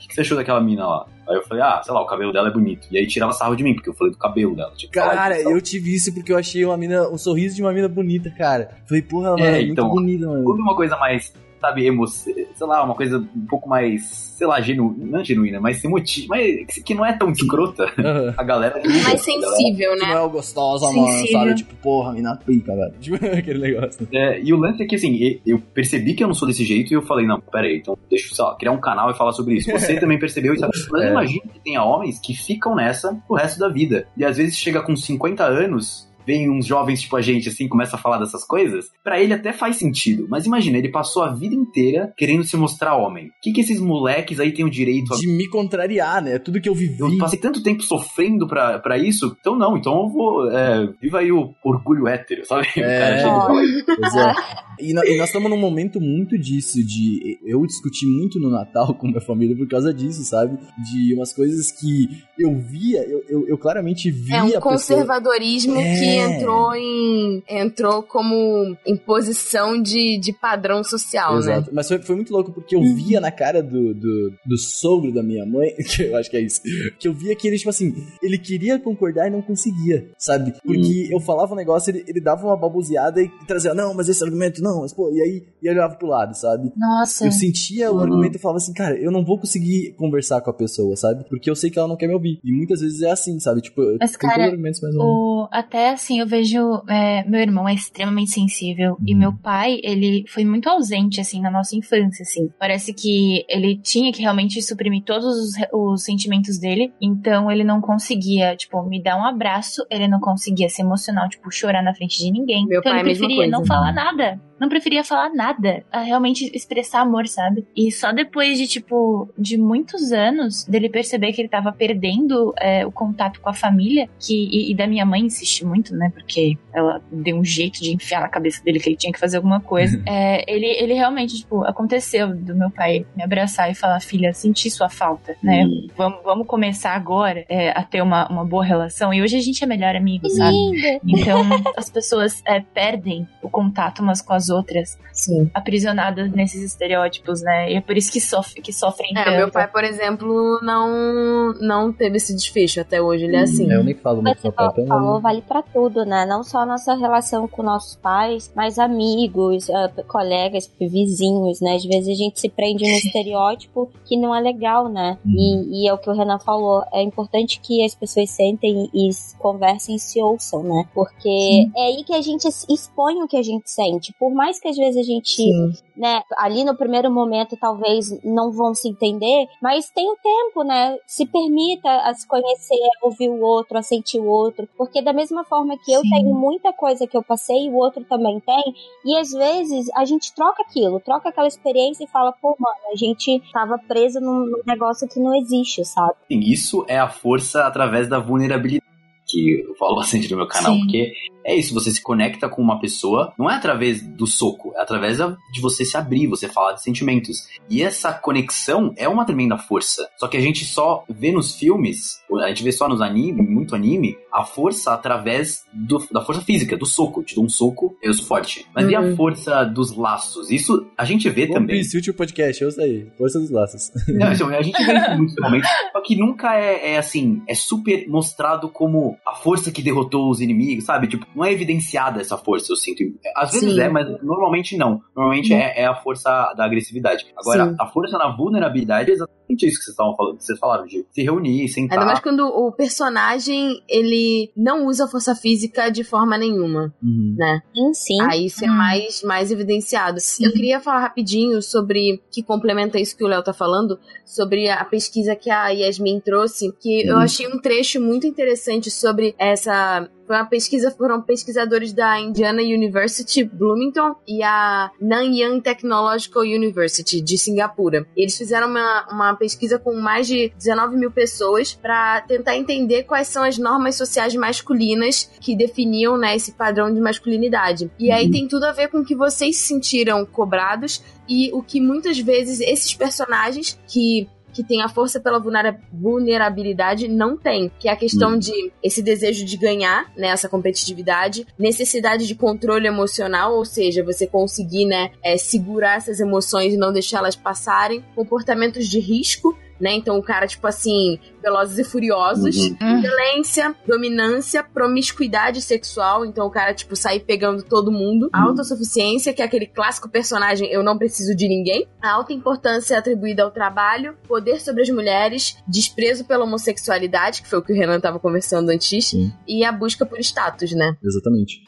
o que, você achou daquela mina lá? Aí eu falei, ah, sei lá, o cabelo dela é bonito. E aí tirava sarro de mim, porque eu falei do cabelo dela. Tipo, Cara, eu tive isso porque eu achei uma mina, um sorriso de uma mina bonita, cara. Falei, porra, mano, É, muito então, bonita, mano. Quando uma coisa mais, sabe, emo, sei lá, uma coisa um pouco mais, sei lá, genu, não genuína, mas emotiva, mas que não é tão escrota, Aham. a galera... Mais galera- sensível, Que né? não é o gostosa, mano, sabe? Tipo, porra, mina pica, velho. Tipo, aquele negócio. É, e o lance é que, assim, eu percebi que eu não sou desse jeito e eu falei, não, peraí, então deixa eu lá, criar um canal e falar sobre isso. Você também percebeu isso. Mas É. eu imagino que tenha homens que ficam nessa o resto da vida. E às vezes chega com 50 anos, vem uns jovens tipo a gente, assim, começa a falar dessas coisas. Pra ele até faz sentido. Mas imagina, ele passou a vida inteira querendo se mostrar homem. O que, que esses moleques aí têm o direito a De me contrariar, né? Tudo que eu vivi. eu passei tanto tempo sofrendo pra, pra isso, então não, então eu vou. É, viva aí o orgulho hétero, sabe? É. e é. E, e nós estamos num momento muito disso, de. Eu discuti muito no Natal com minha família por causa disso, sabe? De umas coisas que eu via, eu, eu, eu claramente via É um pessoa. conservadorismo É. que entrou em. entrou como imposição de, de padrão social, né? Exato. Mas foi, foi muito louco porque eu via na cara do, do, do sogro da minha mãe, que eu acho que é isso, que eu via que ele, tipo assim, ele queria concordar e não conseguia, sabe? Porque eu falava um negócio, ele, ele dava uma baboseada e trazia, não, mas esse argumento não, mas pô, e aí e ele olhava pro lado, sabe? Nossa. Eu sentia o Uhum. argumento e falava assim, cara, eu não vou conseguir conversar com a pessoa, sabe? Porque eu sei que ela não quer me ouvir. E muitas vezes é assim, sabe? Tipo, eu Mas, tenho cara, argumentos, mas não. O, até assim, eu vejo. é, meu irmão é extremamente sensível. E meu pai, ele foi muito ausente, assim, na nossa infância, assim. Parece que ele tinha que realmente suprimir todos os, os sentimentos dele. Então ele não conseguia, tipo, me dar um abraço. Ele não conseguia ser emocional, tipo, chorar na frente de ninguém. Meu então pai é ele mesma preferia coisa. não falar nada. Não preferia falar nada. A realmente expressar amor, sabe? E só depois de, tipo, de muitos anos dele perceber que ele tava perdendo é, o contato com a família, que, e, e da minha mãe insistir muito né? Porque ela deu um jeito de enfiar na cabeça dele que ele tinha que fazer alguma coisa. é, ele, ele realmente, tipo, aconteceu do meu pai me abraçar e falar, filha, senti sua falta, né? Hum. Vamos, vamos começar agora é, a ter uma, uma boa relação. E hoje a gente é melhor amigo, sabe? Linda. Então as pessoas é, perdem o contato umas com as outras, Sim. aprisionadas nesses estereótipos, né? E é por isso que, sofre, que sofrem É, tanto. meu pai, por exemplo, não, não teve esse desfecho até hoje. Ele é assim. Eu nem falo muito Você então falou, vale pra tudo, né? Não só a nossa relação com nossos pais, mas amigos, ah, colegas, vizinhos, né? Às vezes a gente se prende num estereótipo que não é legal, né? E, e é o que o Renan falou, é importante que as pessoas sentem e conversem e se ouçam, né? Porque é aí que a gente expõe o que a gente sente. Por mais que às vezes a gente Sim. né, ali no primeiro momento talvez não vão se entender, mas tem o tempo, né? Se permita a se conhecer, a ouvir o outro, a sentir o outro, porque da mesma forma que eu Sim. tenho muita coisa que eu passei, o outro também tem, e às vezes a gente troca aquilo, troca aquela experiência e fala, pô, mano, a gente tava preso num num negócio que não existe, sabe? Sim, isso é a força através da vulnerabilidade. Que eu falo bastante no meu canal, Sim. porque é isso, você se conecta com uma pessoa, não é através do soco, é através de você se abrir, você falar de sentimentos. E essa conexão é uma tremenda força. Só que a gente só vê nos filmes, a gente vê só nos anime, muito anime, a força através do- da força física, do soco. Eu te dou um soco, eu sou forte. Mas e a Uhum. força dos laços? Isso a gente vê One também. Piece, último podcast, eu sei. Força dos laços. Não, assim, a gente vê isso em muitos momentos, só que nunca é, é assim, é super mostrado como a força que derrotou os inimigos, sabe? Tipo, não é evidenciada essa força, eu sinto. Às vezes Sim. é, mas normalmente não. Normalmente é, é a força da agressividade. Agora, Sim. a força na vulnerabilidade é exatamente isso que vocês estavam falando, vocês falaram, de se reunir, sentar. Ainda mais quando o personagem, ele não usa força física de forma nenhuma, Uhum. né? Sim, sim. Aí isso é Hum. mais, mais evidenciado. Sim. Eu queria falar rapidinho sobre, que complementa isso que o Léo tá falando, sobre a pesquisa que a Yasmin trouxe, que eu Uhum. achei um trecho muito interessante sobre essa. Foi uma pesquisa, foram pesquisadores da Indiana University Bloomington e a Nanyang Technological University de Singapura. Eles fizeram uma, uma pesquisa com mais de 19 mil pessoas para tentar entender quais são as normas sociais masculinas que definiam né, esse padrão de masculinidade. E aí Uhum. tem tudo a ver com o que vocês se sentiram cobrados e o que muitas vezes esses personagens que que tem a força pela vulnera- vulnerabilidade não tem, que é a questão Hum. de esse desejo de ganhar, né, essa competitividade, necessidade de controle emocional, ou seja, você conseguir, né, é, segurar essas emoções e não deixá-las passarem, comportamentos de risco, né, então o cara, tipo assim, velozes e furiosos, Uhum. violência, dominância, promiscuidade sexual, então o cara, tipo, sair pegando todo mundo. A autossuficiência, que é aquele clássico personagem, eu não preciso de ninguém. A alta importância atribuída ao trabalho, poder sobre as mulheres, desprezo pela homossexualidade, que foi o que o Renan tava conversando antes, Sim. e a busca por status, né? Exatamente.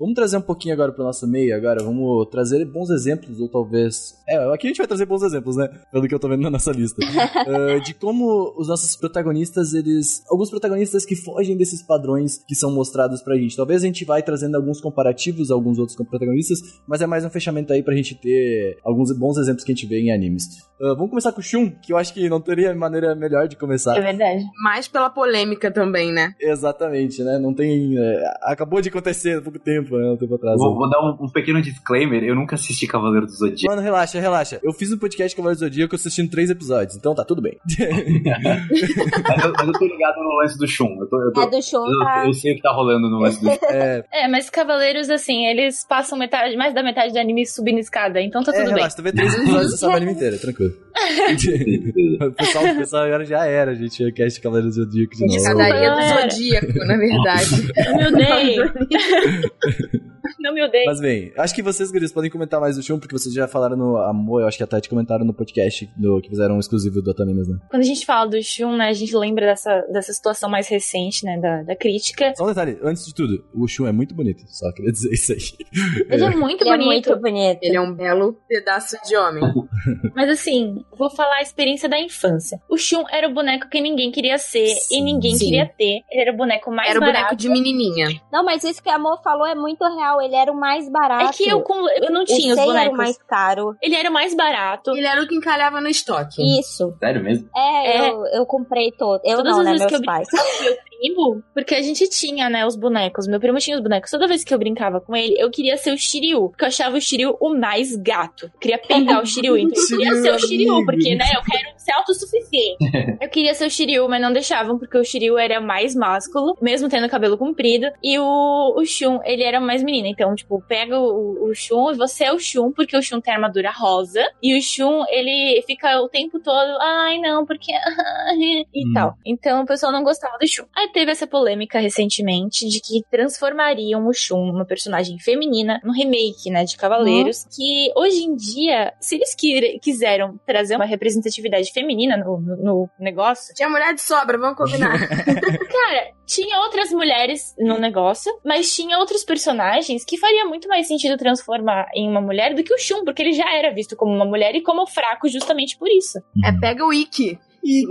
Vamos trazer um pouquinho agora para nossa meia agora, vamos trazer bons exemplos, ou talvez... É, aqui a gente vai trazer bons exemplos, né? Pelo que eu tô vendo na nossa lista. Ah, de como os nossos protagonistas, eles... Alguns protagonistas que fogem desses padrões que são mostrados pra gente. Talvez a gente vai trazendo alguns comparativos a alguns outros protagonistas, mas é mais um fechamento aí pra gente ter alguns bons exemplos que a gente vê em animes. Ah, vamos começar com o Shun, que eu acho que não teria maneira melhor de começar. É verdade. Mais pela polêmica também, né? Exatamente, né? Não tem... é, acabou de acontecer há pouco tempo, né? Um tempo atrás. Vou, vou dar um, um pequeno disclaimer, eu nunca assisti Cavaleiro do Zodíaco. Mano, relaxa, relaxa. Eu fiz um podcast Cavaleiro do Zodíaco assistindo três episódios, então tá tudo bem. Mas eu, mas eu tô ligado no lance do Shun. Eu, tô, eu, tô- É do show, eu- tá? eu sei o que tá rolando no lance do Shun. É, É, mas Cavaleiros, assim, eles passam metade, mais da metade do anime subindo escada, então tá é tudo bem. relaxa, tu vê três episódios, você sabe o anime inteiro, tranquilo. o, pessoal, o pessoal agora já era, gente, o cast Cavaleiro do Zodíaco de novo. Escadaria do. Zodíaco, na verdade. Não me odeio. Não me odeio. Mas bem, acho que vocês, guris, podem comentar mais do Shun, porque vocês já falaram no Amor, eu acho que a Tati comentaram no podcast do, que fizeram um exclusivo do Otaminas, né? Quando a gente fala do Shun, né, a gente lembra dessa, dessa situação mais recente, né, da, da crítica. Só um detalhe, antes de tudo, o Shun é muito bonito, só queria dizer isso aí. Ele é muito Ele é bonito, muito bonito. Ele é um belo pedaço de homem. mas assim, vou falar a experiência da infância. O Shun era o boneco que ninguém queria ser e Sim. ninguém Sim. queria ter. Ele era o boneco mais Era o barato. boneco de menininha. Não, mas isso que a Amor falou é muito real. Ele era o mais barato. É que eu, com- eu não o tinha os Sei bonecos. era o mais caro. Ele era o mais barato. Ele era o que encalhava no estoque. Isso. Sério mesmo? É, É. Eu, eu comprei todo. Eu Todas não, as né? vezes Meus que eu pais. brincava com meu primo, porque a gente tinha, né, os bonecos. Meu primo tinha os bonecos. Toda vez que eu brincava com ele, eu queria ser o Shiryu, porque eu achava o Shiryu o mais gato. Eu queria pegar o Shiryu, então eu queria ser o Shiryu, porque, né, eu quero ser autossuficiente. eu queria ser o Shiryu, mas não deixavam, porque o Shiryu era mais másculo, mesmo tendo cabelo comprido, e o, o Shun, ele era mais menina. Então, tipo, pega o, o Shun e você é o Shun, porque o Shun tem armadura rosa, e o Shun, ele fica o tempo todo, ai, não, porque... e Hum. tal. Então, o pessoal não gostava do Shun. Aí teve essa polêmica recentemente de que transformariam o Shun numa personagem feminina no remake, né, de Cavaleiros, que hoje em dia, se eles quiseram trazer uma representatividade feminina no, no- no negócio, Tinha mulher de sobra, vamos combinar. cara, tinha outras mulheres no negócio, mas tinha outros personagens que faria muito mais sentido transformar em uma mulher do que o Shun, porque ele já era visto como uma mulher e como fraco justamente por isso. é, pega o Ikki.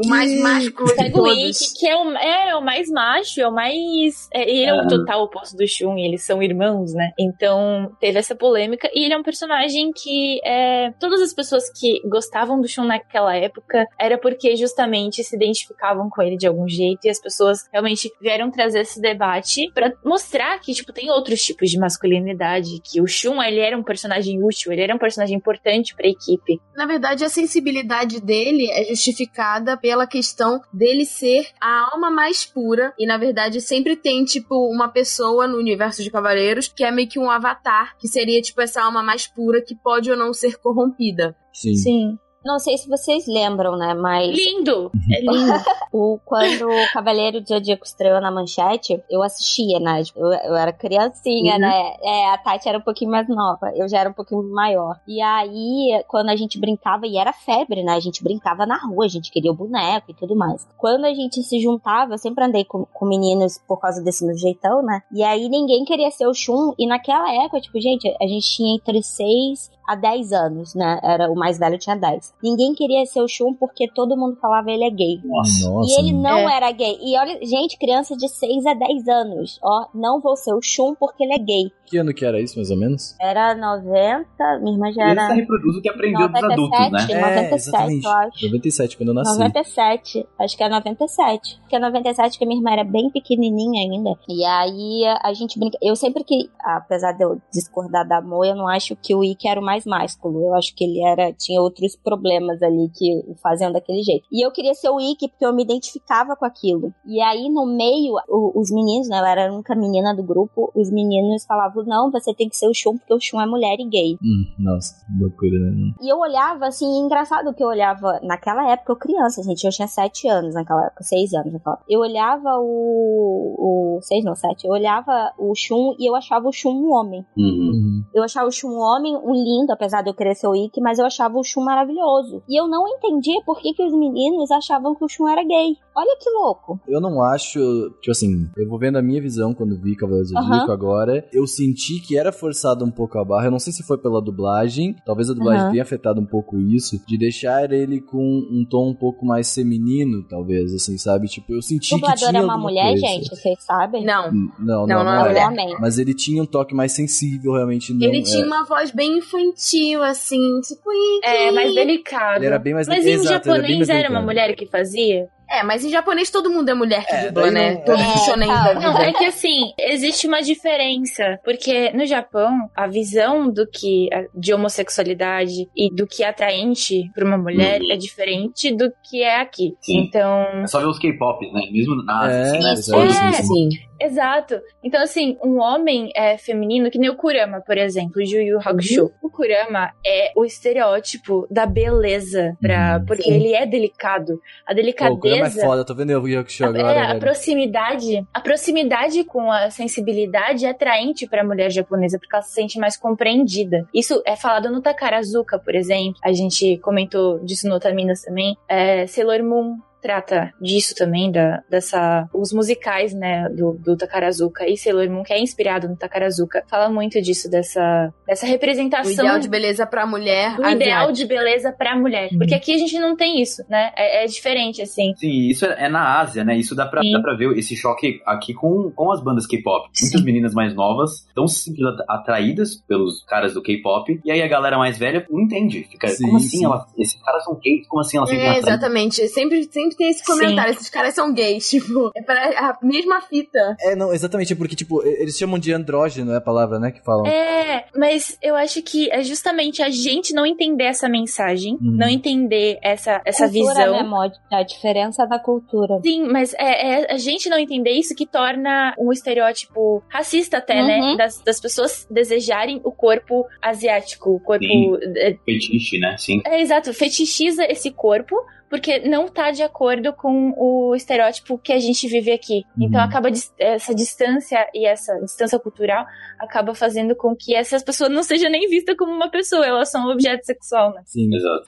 O mais másculo de Pega o todos. Ikki, que é o, é, é o mais macho, é o mais. é, ele é o Ah. total oposto do Shun, e eles são irmãos, né? Então teve essa polêmica. E ele é um personagem que é, todas as pessoas que gostavam do Shun naquela época era porque justamente se identificavam com ele de algum jeito. E as pessoas realmente vieram trazer esse debate pra mostrar que, tipo, tem outros tipos de masculinidade. Que o Shun, ele era um personagem útil, ele era um personagem importante pra equipe. Na verdade, a sensibilidade dele é justificada pela questão dele ser a alma mais pura. E na verdade, sempre tem, tipo, uma pessoa no universo de Cavaleiros que é meio que um avatar, que seria, tipo, essa alma mais pura que pode ou não ser corrompida. Sim. Sim. Não sei se vocês lembram, né? Mas Lindo! É lindo. o, quando o Cavaleiro do Zodíaco estreou na manchete, eu assistia, né? Tipo, Eu, eu era criancinha, Uhum. né? É, a Tati era um pouquinho mais nova, eu já era um pouquinho maior. E aí, quando a gente brincava, e era febre, né? A gente brincava na rua, a gente queria o boneco e tudo mais. Quando a gente se juntava, eu sempre andei com, com meninos por causa desse meu jeitão, né? E aí ninguém queria ser o Shun. E naquela época, tipo, gente, a gente tinha entre 6 a 10 anos, né? Era o mais velho tinha 10. Ninguém queria ser o Shun porque todo mundo falava ele é gay. Nossa. Nossa. E ele não É. era gay. E olha, gente, criança de 6 a 10 anos. Ó, não vou ser o Shun porque ele é gay. Que ano que era isso, mais ou menos? Era 90, minha irmã já Ele era reproduz o que aprendeu dos 97, adultos, né? É, 97, exatamente. eu acho. 97, quando eu nasci. 97, acho que é 97. Porque é 97 que minha irmã era bem pequenininha ainda. E aí a gente brinca. Eu sempre que, apesar de eu discordar da Mo, eu não acho que o Ikki era o mais másculo. Eu acho que ele era tinha outros problemas ali que o faziam daquele jeito. E eu queria ser o Ikki porque eu me identificava com aquilo. E aí no meio, o- os meninos, né? Eu era a única menina do grupo. Os meninos falavam: não, você tem que ser o Shun porque o Shun é mulher e gay. Hum, nossa, que loucura, né? E eu olhava, assim, engraçado que eu olhava, naquela época, eu criança, gente, eu tinha sete anos naquela época, seis anos naquela época. Eu olhava o. o seis, não, sete. Eu olhava o Shun e eu achava o Shun um homem. Uhum. Uhum. Eu achava o Shun um homem, um lindo, apesar de eu querer ser o Ikki, mas eu achava o Shun maravilhoso. E eu não entendia por que, que os meninos achavam que o Shun era gay. Olha que louco. Eu não acho, tipo assim, eu vou vendo a minha visão quando vi Cavaleiros do. Zodíaco agora. Eu senti que era forçado um pouco a barra. Eu não sei se foi pela dublagem. Talvez a dublagem tenha afetado um pouco isso. De deixar ele com um tom um pouco mais feminino, talvez, assim, sabe? Tipo, eu senti O que dublador tinha é uma mulher, coisa. gente, vocês sabem? Não. Não, não, Não, não, não é mulher. homem. Mas ele tinha um toque mais sensível, realmente. Não, Ele tinha é. uma voz bem infantil, assim, tipo. É, mais delicado. Ele era bem mais Mas em exato, era japonês mais era uma mulher que fazia? É, mas em japonês todo mundo é mulher que É, dubla, né? não- Todos É, shonen tá. da Não, é que assim, existe uma diferença. Porque no Japão, a visão do que de homossexualidade e do que é atraente pra uma mulher Uhum. é diferente do que é aqui. Sim. Então, É só ver os K-pop, né? Mesmo na Ásia, É, assim, né? isso, é. Sim. Exato. Então, assim, um homem é, feminino, que nem o Kurama, por exemplo, o Yu Yu Hakusho. O Kurama é o estereótipo da beleza, pra, Uhum. porque Sim. ele é delicado. A Kurama é delicadeza. foda, tô vendo o Yakusho agora, é, a velho. proximidade, a proximidade com a sensibilidade é atraente pra mulher japonesa, porque ela se sente mais compreendida. Isso é falado no Takarazuka, por exemplo. A gente comentou disso no Otaminas também. É, Sailor Moon trata disso também, da, dessa, os musicais, né, do, do Takarazuka e Sailor Moon, que é inspirado no Takarazuka, fala muito disso, dessa, dessa O representação ideal de beleza pra mulher. do ideal de beleza pra mulher. Porque aqui a gente não tem isso, né? É, é diferente, assim. Sim, isso é, é na Ásia, né? Isso dá pra, Sim. dá pra ver esse choque aqui com, com as bandas K-pop. Muitas meninas mais novas estão se sentindo at- atraídas pelos caras do K-pop, e aí a galera mais velha não entende. Fica, Sim, como assim sim. ela, esses caras são gays? Como assim elas sentem É, exatamente. Sempre, sempre sempre tem esse comentário, esses caras são gays, tipo, é pra a mesma fita. É, não, exatamente, porque, tipo, eles chamam de andrógeno, é a palavra, né, que falam. É, mas eu acho que é justamente a gente não entender essa mensagem, Uhum. não entender essa, essa cultura, visão. Né, Mod? a diferença da cultura. Sim, mas é, é a gente não entender isso que torna um estereótipo racista até, né? Uhum. Das, das pessoas desejarem o corpo asiático, o corpo. Sim. É, Fetiche, né? Sim. é, exato, fetichiza esse corpo. Porque não tá de acordo com o estereótipo que a gente vive aqui. Uhum. Então acaba essa distância e essa distância cultural acaba fazendo com que essas pessoas não sejam nem vistas como uma pessoa, elas são um objeto sexual, né? Sim. Exato.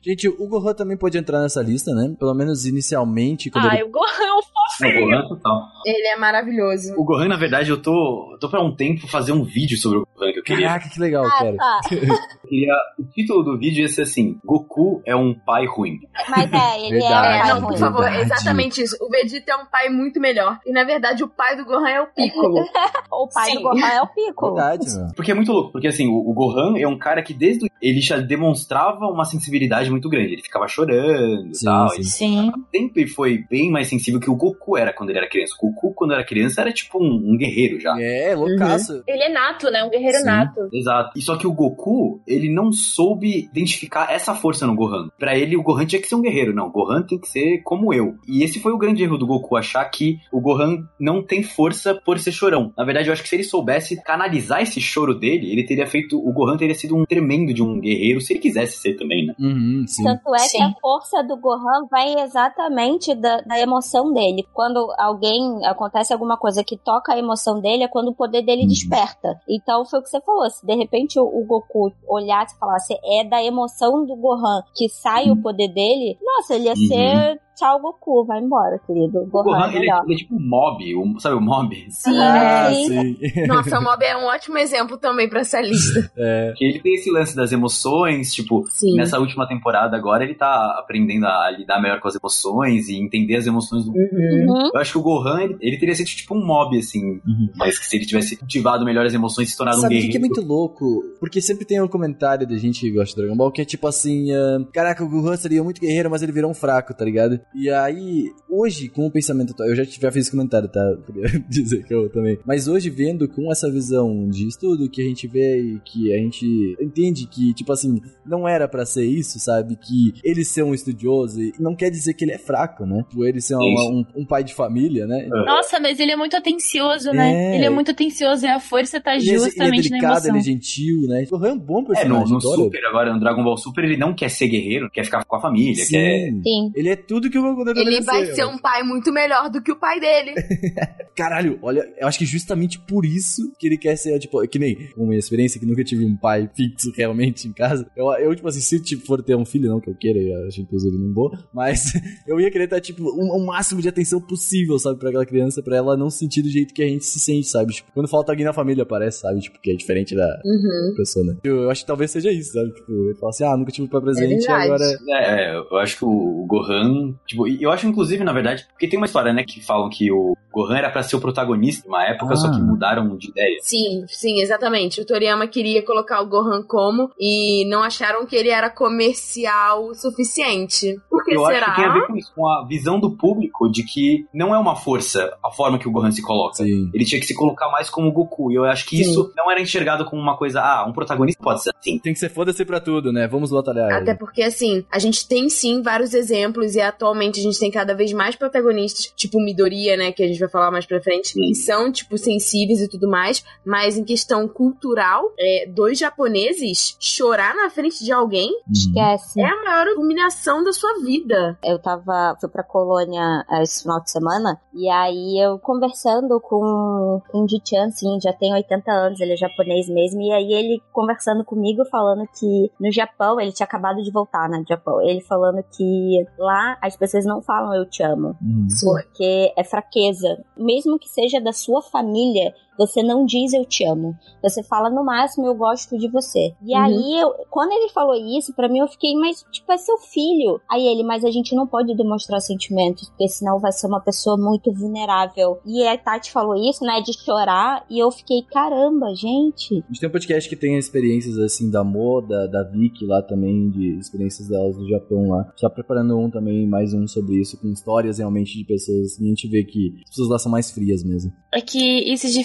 Gente, o Gohan também pode entrar nessa lista, né? Pelo menos inicialmente, quando Ah, ele... o Gohan é um Não, o fofinho. Gohan total. Ele é maravilhoso. O Gohan, na verdade, eu tô, eu tô pra um tempo fazer um vídeo sobre o Gohan que eu queria. Caraca, que legal, Ah, cara. tá. Queria o título do vídeo ia ser assim: Goku é um pai ruim. Mas é, ele Verdade. é um É, pai não, por favor, Verdade. exatamente isso. O Vegeta é um pai muito melhor. E na verdade, o pai do Gohan é o Piccolo. O pai Sim. do Gohan é o Piccolo. Verdade, mano. Porque é muito louco, porque assim, o, o Gohan é um cara que desde o- ele já demonstrava uma sensibilidade muito grande. Ele ficava chorando e Sim, tal. sim. E Sim. sempre foi bem mais sensível que o Goku era quando ele era criança. O Goku, quando era criança, era tipo um, um guerreiro já. É, loucaço. Ele é nato, né? Um guerreiro Sim. nato. Exato. E só que o Goku, ele não soube identificar essa força no Gohan. Pra ele, o Gohan tinha que ser um guerreiro. Não, o Gohan tem que ser como eu. E esse foi o grande erro do Goku, achar que o Gohan não tem força por ser chorão. Na verdade, eu acho que se ele soubesse canalizar esse choro dele, ele teria feito. O Gohan teria sido um tremendo de um guerreiro, se ele quisesse ser também, né? Uhum, sim. Tanto é Sim. que a força do Gohan vai exatamente da, da emoção dele. Quando alguém acontece alguma coisa que toca a emoção dele, é quando o poder dele Uhum. desperta. Então foi o que você falou. Se de repente o, o Goku olhasse e falasse é da emoção do Gohan que sai o poder dele, nossa, ele ia Uhum. ser tchau Goku, vai embora, querido. Gohan, Gohan, é ele, é- ele é tipo um mob, um- sabe o mob? Sim. Ah, sim. sim. Nossa, o Mob é um ótimo exemplo também pra essa lista. É. Que ele tem esse lance das emoções, tipo, Sim. nessa última temporada agora ele tá aprendendo a lidar melhor com as emoções e entender as emoções do Uhum. Uhum. Eu acho que o Gohan, ele, ele teria sido tipo um mob, assim. Uhum. Mas que se ele tivesse cultivado melhor as emoções e se tornado um Sabe o que, guerreiro. que é muito louco? Porque sempre tem um comentário da gente que gosta de Dragon Ball que é tipo assim: ah, Caraca, o Gohan seria muito guerreiro, mas ele virou um fraco, tá ligado? E aí, hoje, com o pensamento atual, eu já, já fiz esse comentário, tá? Queria dizer que eu também. Mas hoje, vendo com essa visão de estudo que a gente vê e que a gente entende que, tipo assim, não era pra ser isso, sabe? Que ele ser um estudioso e não quer dizer que ele é fraco, né? Tipo, ele ser uma- um, um pai de família, né? Nossa, mas ele é muito atencioso, né? É. Ele é muito atencioso e a força tá Ele é, ele é justamente na delicado, emoção. ele é gentil, né? O Gohan é um bom É, no, personagem, no. Super agora, no Dragon Ball Super, ele não quer ser guerreiro, quer ficar com a família, Sim. quer... Sim. Ele é tudo que o Goku deveria Ele vai ser um pai muito melhor do que o pai dele. Caralho, olha, eu acho que justamente por isso que ele quer ser, tipo, que nem com minha experiência que nunca tive um pai fixo realmente em casa. Eu, eu tipo assim, se tipo, for ter um filho, não que eu queira, eu acho inclusive não vou, mas eu ia querer estar, tipo, o um, máximo de atenção possível, sabe, pra aquela criança, pra ela não sentir do jeito que a gente se sente, sabe? Tipo, quando falta alguém na família, parece, sabe? Tipo, que é diferente da Uhum. pessoa, né? Eu, eu acho que talvez seja isso, sabe? Tipo, ele fala assim, ah, nunca tive um pai presente, verdade. agora. É, é, eu acho que o Gohan, tipo, eu acho inclusive, na verdade, porque tem uma história, né, que falam que o Gohan era pra ser o protagonista de uma época, Ah. só que mudaram de ideia. Sim, sim, exatamente. O Toriyama queria colocar o Gohan como e não acharam que ele era comercial o suficiente. Por que Eu será? acho que tem a ver com isso, com a visão do público de que não é uma força a forma que o Gohan se coloca. Sim. Ele tinha que se colocar mais como o Goku. E eu acho que Sim. isso não era enxergado como uma coisa, ah, um protagonista pode ser assim. Tem que ser foda-se pra tudo, né? Vamos batalhar. Até porque, assim, a gente tem sim vários exemplos e atualmente a gente tem cada vez mais protagonistas, tipo Midoriya, né, que a gente vai falar mais pra frente, Sim. são, tipo, sensíveis e tudo mais, mas em questão cultural, é, dois japoneses chorar na frente de alguém Uhum. Esquece. é a maior humilhação da sua vida. Eu tava, fui pra colônia eh, esse final de semana, e aí eu conversando com, o Jichan, assim, já tem 80 anos, ele é japonês mesmo, e aí ele conversando comigo, falando que no Japão, ele tinha acabado de voltar, né, do Japão, ele falando que lá as pessoas não falam eu te amo, Uhum. porque é fraqueza. Mesmo que seja da sua família, você não diz eu te amo. Você fala no máximo eu gosto de você. E Uhum. aí, eu- quando ele falou isso, pra mim eu fiquei, mas tipo, é seu filho. Aí ele, mas a gente não pode demonstrar sentimentos, porque senão vai ser uma pessoa muito vulnerável. E a Tati falou isso, né, de chorar, e eu fiquei, caramba, gente. A gente tem um podcast que tem experiências assim da Moda, da Vicky lá também, de experiências delas do Japão lá. Já preparando um também, mais um sobre isso, com histórias realmente de pessoas. E a gente vê que as pessoas lá são mais frias mesmo. É que isso de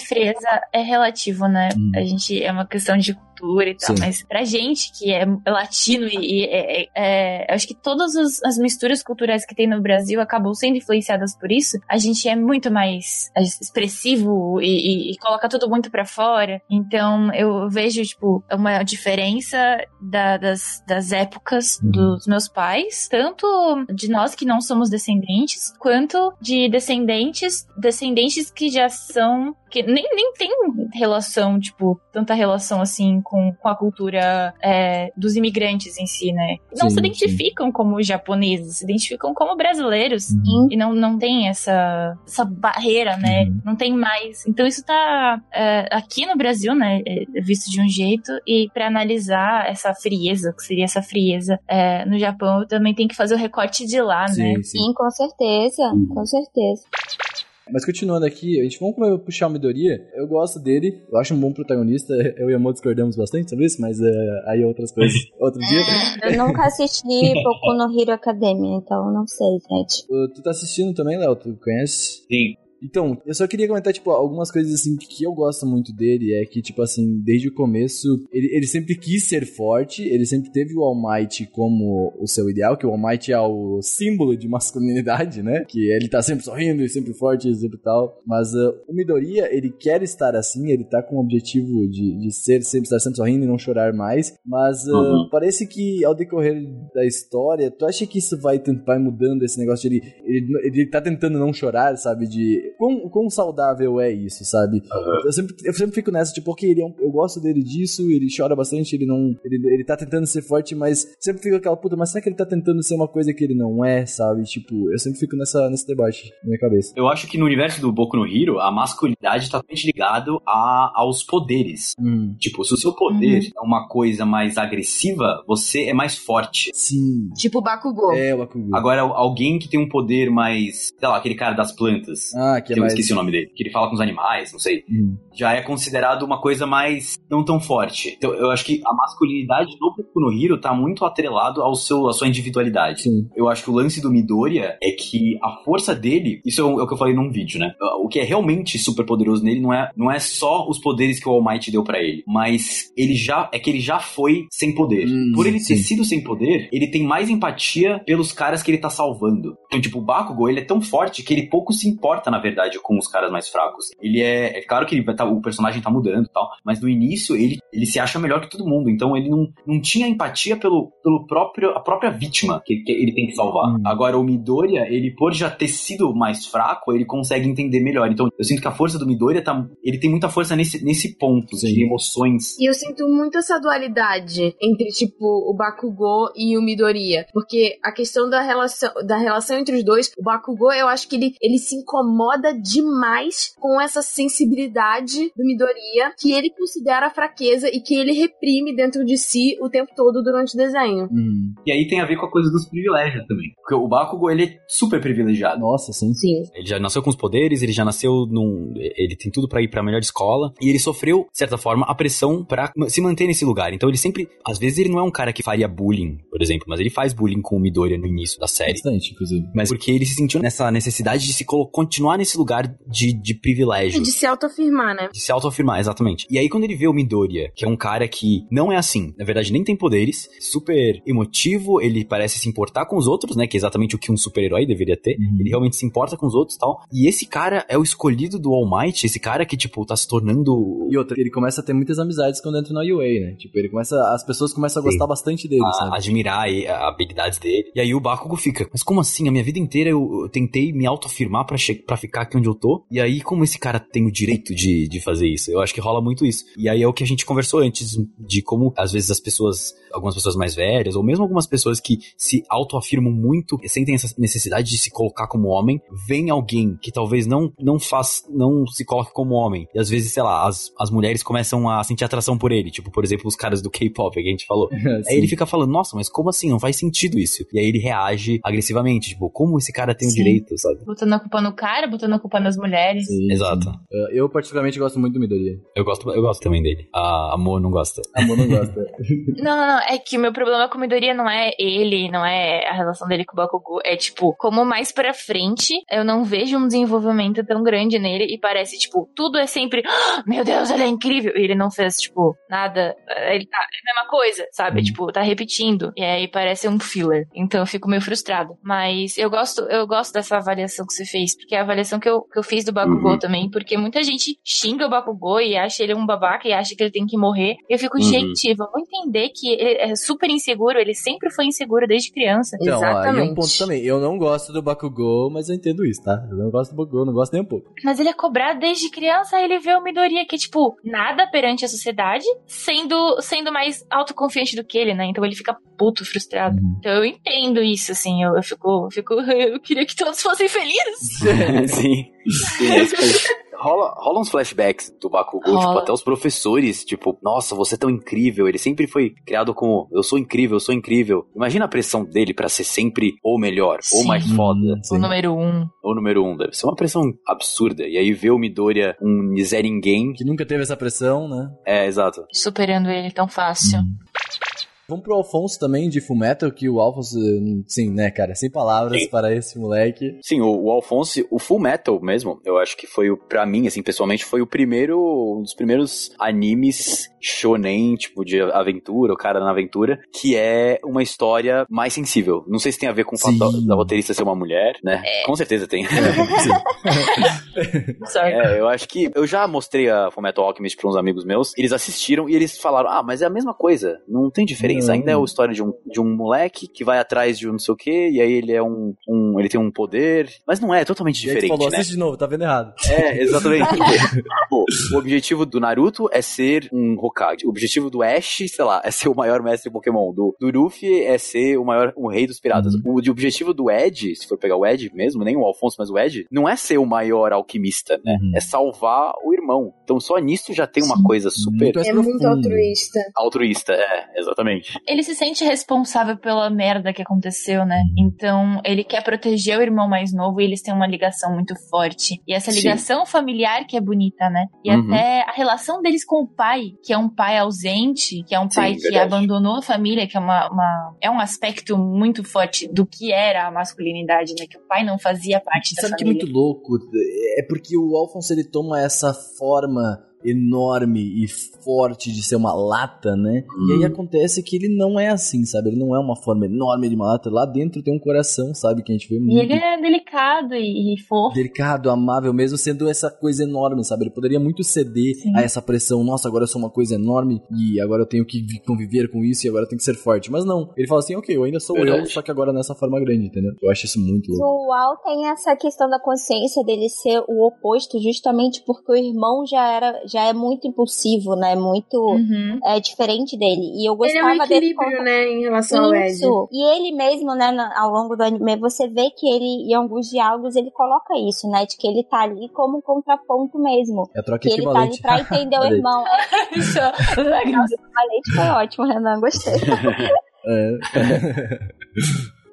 é relativo, né? Hum. A gente é uma questão de cultura e tal, Sim. mas pra gente que é latino e, é, é- é- acho que todas as, as misturas culturais que tem no Brasil acabam sendo influenciadas por isso. A gente é muito mais expressivo e, e- e coloca tudo muito pra fora. Então eu vejo tipo uma diferença da- das, das épocas Uhum. dos meus pais, tanto de nós que não somos descendentes, quanto de descendentes, descendentes que já são que nem, nem tem relação, tipo, tanta relação assim com, com a cultura é, dos imigrantes em si, né? Não Sim, se identificam como japoneses, se identificam como brasileiros. E não, não tem essa, essa barreira, né? Uhum. Não tem mais. Então isso tá é, aqui no Brasil, né? é visto de um jeito. E pra analisar essa frieza, o que seria essa frieza é, no Japão, também tem que fazer o recorte de lá, né? Sim, sim. Sim, com certeza, com certeza. Mas continuando aqui, a gente vamos puxar o Midoriya. Eu gosto dele, eu acho um bom protagonista. Eu e a Mo discordamos bastante sobre isso, mas eh, aí é outras coisas. Outro dia. Eu nunca assisti Boku no Hero Academia, então não sei, gente. Uh, Tu tá assistindo também, Léo? Tu conhece? Sim. Então, eu só queria comentar, tipo, algumas coisas, assim, que eu gosto muito dele. É que, tipo, assim, desde o começo, ele, ele sempre quis ser forte, ele sempre teve o All Might como o seu ideal, que o All Might é o símbolo de masculinidade, né? Que ele tá sempre sorrindo e sempre forte e sempre tal. Mas uh, o Midoriya, ele quer estar assim, ele tá com o objetivo de, de ser, sempre estar sempre sorrindo e não chorar mais. Mas uh, Uhum. parece que ao decorrer da história, tu acha que isso vai, vai mudando esse negócio de ele, ele, ele tá tentando não chorar, sabe? De quão, quão saudável é isso, sabe? Eu, sempre, eu sempre fico nessa, tipo, ok, ele é um- eu gosto dele disso, ele chora bastante, ele não. Ele, ele tá tentando ser forte, mas sempre fica aquela puta, mas será que ele tá tentando ser uma coisa que ele não é, sabe? Tipo, eu sempre fico nessa, nesse debate na minha cabeça. Eu acho que no universo do Boku no Hero, a masculinidade tá totalmente ligado a, aos poderes. Hum, Tipo, se o seu poder é uma coisa mais agressiva, você é mais forte. sim. Tipo Bakugou. É, o Bakugou. Agora, alguém que tem um poder mais, sei lá, aquele cara das plantas. Ah, que eu esqueci o nome dele. Que ele fala com os animais, não sei. Hum, Já é considerado uma coisa mais não tão forte. Então, eu acho que a masculinidade do Boku no Hero tá muito atrelado ao seu, à sua individualidade. sim. Eu acho que o lance do Midoriya é que a força dele, isso é o, é que eu falei num vídeo, né? O que é realmente super poderoso nele não é, não é só os poderes que o All Might deu pra ele, mas ele já é que ele já foi sem poder. Hum, Por ele ter sim. sido sem poder, ele tem mais empatia pelos caras que ele tá salvando. Então, tipo, o Bakugo, ele é tão forte que ele pouco se importa, na verdade, com os caras mais fracos. Ele é, é claro que tá, o personagem tá mudando e tal, mas no início ele, ele se acha melhor que todo mundo, então ele não, não tinha empatia pelo, pelo próprio, a própria vítima que, que ele tem que salvar. Hum. Agora, o Midoriya, ele por já ter sido mais fraco, ele consegue entender melhor. Então, eu sinto que a força do Midoriya tá, ele tem muita força nesse, nesse ponto Sim. de emoções. E eu sinto muito essa dualidade entre, tipo, o Bakugou e o Midoriya. Porque a questão da relação, da relação entre os dois, o Bakugou, eu acho que ele, ele se incomoda demais com essa sensibilidade do Midoriya, que ele considera fraqueza e que ele reprime dentro de si o tempo todo durante o desenho. Hum. E aí tem a ver com a coisa dos privilégios também. Porque o Bakugo, ele é super privilegiado. Nossa, sim. Sim. Ele já nasceu com os poderes, ele já nasceu num. Ele tem tudo pra ir pra melhor escola. E ele sofreu, de certa forma, a pressão pra ma- se manter nesse lugar. Então ele sempre. Às vezes ele não é um cara que faria bullying, por exemplo, mas ele faz bullying com o Midoriya no início da série. Bastante, inclusive. Mas porque ele se sentiu nessa necessidade de se continuar nesse lugar de, de privilégio. E de se autoafirmar, né? De se autoafirmar, exatamente. E aí, quando ele vê o Midoriya, que é um cara que não é assim, na verdade, nem tem poderes, super emotivo, ele parece se importar com os outros, né? Que é exatamente o que um super-herói deveria ter. Uhum. Ele realmente se importa com os outros e tal. E esse cara é o escolhido do All Might, esse cara que, tipo, tá se tornando. E outra, ele começa a ter muitas amizades quando entra no UA, né? Tipo, ele começa. As pessoas começam a Sim. gostar bastante dele, A, sabe? admirar e- a habilidades dele. E aí o Bakugo fica, mas como assim? A minha vida inteira eu, eu tentei me autoafirmar pra, pra ficar aqui onde eu tô. E aí, como esse cara tem o direito de, de fazer isso? Eu acho que rola muito isso. E aí é o que a gente conversou antes, de como às vezes as pessoas, algumas pessoas mais velhas, ou mesmo algumas pessoas que se autoafirmam muito, sentem essa necessidade de se colocar como homem, vem alguém que talvez não, não faz, não se coloque como homem. E às vezes, sei lá, as, as mulheres começam a sentir atração por ele. Tipo, por exemplo, os caras do K-pop que a gente falou. aí ele fica falando, nossa, mas como assim? Não faz sentido isso. E aí ele reage agressivamente, tipo, como esse cara tem o Sim. direito, sabe? Botando a culpa no cara, botando a culpa nas mulheres. Sim, Exato. sim. Eu, particularmente gosto muito do Midoriya. Eu gosto, eu gosto também dele. A Amor não gosta. Amor não gosta. Não, não, não. É que o meu problema com a Midoriya não é ele, não é a relação dele com o Bakugou. É, tipo, como mais pra frente, eu não vejo um desenvolvimento tão grande nele e parece, tipo, tudo é sempre, "Ah, meu Deus, ele é incrível. E ele não fez, tipo, nada. Ele tá, é a mesma coisa, sabe? Hum. Tipo, tá repetindo. E aí parece um filler. Então eu fico meio frustrado. Mas eu gosto, eu gosto dessa avaliação que você fez, porque a avaliação que eu, que eu fiz do Bakugou Uhum. também, porque muita gente xinga o Bakugou e acha ele um babaca e acha que ele tem que morrer. Eu fico, Uhum. gente, vamos entender que ele é super inseguro, ele sempre foi inseguro desde criança. Então, ó, e um Exatamente. ponto também. Eu não gosto do Bakugou, mas eu entendo isso, tá? Eu não gosto do Bakugou, não gosto nem um pouco. Mas ele é cobrado desde criança, ele vê o Midoriya que, tipo, nada perante a sociedade, sendo, sendo mais autoconfiante do que ele, né? Então ele fica puto, frustrado. Uhum. Então eu entendo isso, assim, eu, eu fico, eu fico, eu queria que todos fossem felizes. Sim. Sim, é aí. Rola, rola uns flashbacks do Bakugou, Rola. tipo, até os professores, tipo, nossa, você é tão incrível. Ele sempre foi criado como, eu sou incrível, eu sou incrível. Imagina a pressão dele pra ser sempre ou melhor, ou Sim. mais foda, Uhum, O número um. ou número um. Deve ser uma pressão absurda. E aí ver o Midoriya, um Ninguém, Que nunca teve essa pressão, né? é, exato. Superando ele tão fácil. Vamos pro Alfonso também, de Fullmetal, que o Alfonso, sim, né, cara, sem palavras Sim. para esse moleque. Sim, o, o Alphonse, o Full Metal mesmo, eu acho que foi o, pra mim, assim, pessoalmente, foi o primeiro, um dos primeiros animes shonen, tipo, de aventura, o cara na aventura, que é uma história mais sensível. Não sei se tem a ver com o fato Sim. da, da roteirista ser uma mulher, né? Com certeza tem. Sorry. É, eu acho que eu já mostrei a Fullmetal Alchemist para uns amigos meus, eles assistiram e eles falaram: "Ah, mas é a mesma coisa, não tem diferença. Não. Ainda é a história de um, de um moleque que vai atrás de um não sei o quê, e aí ele é um, um ele tem um poder, mas não é, é totalmente diferente, falou, né? assiste de novo, tá vendo errado. É, exatamente. Pô, o objetivo do Naruto é ser um Hokage. O objetivo do Ash, sei lá, é ser o maior mestre Pokémon. Do, do Luffy é ser o maior, o rei dos piratas. O de objetivo do Ed, se for pegar o Ed mesmo, nem o Alfonso, mas o Ed, não é ser o maior alquimista, né? Uhum. É salvar o irmão. Então só nisso já tem uma coisa super Muito É muito altruísta. altruísta. É, exatamente. Ele se sente responsável pela merda que aconteceu, né? Então, ele quer proteger o irmão mais novo e eles têm uma ligação muito forte. E essa Sim. ligação familiar que é bonita, né? E Uhum. até a relação deles com o pai, que é um pai ausente, que é um Sim, pai que verdade. abandonou a família, que é uma, uma- é um aspecto muito forte do que era a masculinidade, né? Que o pai não fazia parte da Sabe que é família. muito louco? É porque o Alfonso ele toma essa forma enorme e forte de ser uma lata, né? E aí Hum. acontece que ele não é assim, sabe? Ele não é uma forma enorme de uma lata. Lá dentro tem um coração, sabe? Que a gente vê E muito ele é delicado e, e fofo. delicado, amável, mesmo sendo essa coisa enorme, sabe? Ele poderia muito ceder Sim. a essa pressão. Nossa, agora eu sou uma coisa enorme e agora eu tenho que vi- conviver com isso e agora eu tenho que ser forte. Mas não. Ele fala assim, ok, eu ainda sou eu, Verdade. só que agora nessa forma grande, entendeu? Eu acho isso muito louco. O Al tem essa questão da consciência dele ser o oposto, justamente porque o irmão já era, já é muito impulsivo, né? Muito Uhum. é, diferente dele. E eu Ele é um gostava dele né, em relação ao Ed. Isso. E ele mesmo, né, ao longo do anime, você vê que ele, em alguns diálogos, ele coloca isso, né? De que ele tá ali como um contraponto mesmo. É troca Que ele tá ali pra entender o irmão. É, nossa, o valente foi ótimo, Renan, gostei. É.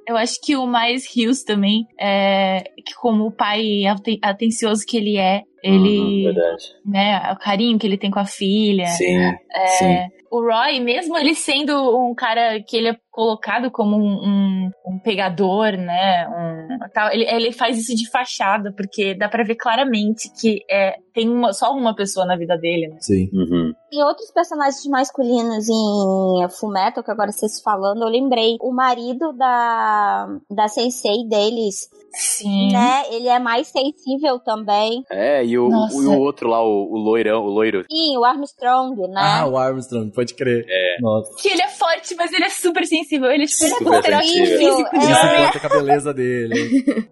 Eu acho que o mais rios também é que como o pai aten- atencioso que ele é, ele, verdade. né, o carinho que ele tem com a filha. Sim, É, sim. O Roy, mesmo ele sendo um cara que ele é colocado como um, um, um pegador, né? Um, tal, ele, ele faz isso de fachada, porque dá pra ver claramente que é, tem uma, só uma pessoa na vida dele, né? Sim. Uhum. E outros personagens masculinos em Fullmetal, que agora vocês falando, eu lembrei. O marido da, da sensei deles, Sim. né? Ele é mais sensível também. É, e e o, Nossa. o, o outro lá, o, o loirão, o loiro. Sim, o Armstrong, né? Ah, o Armstrong, pode crer. É. Nossa. Que ele é forte, mas ele é super sensível. Ele, ele é Super considerado sensível. físico de Isso É. homem. conta com a beleza dele.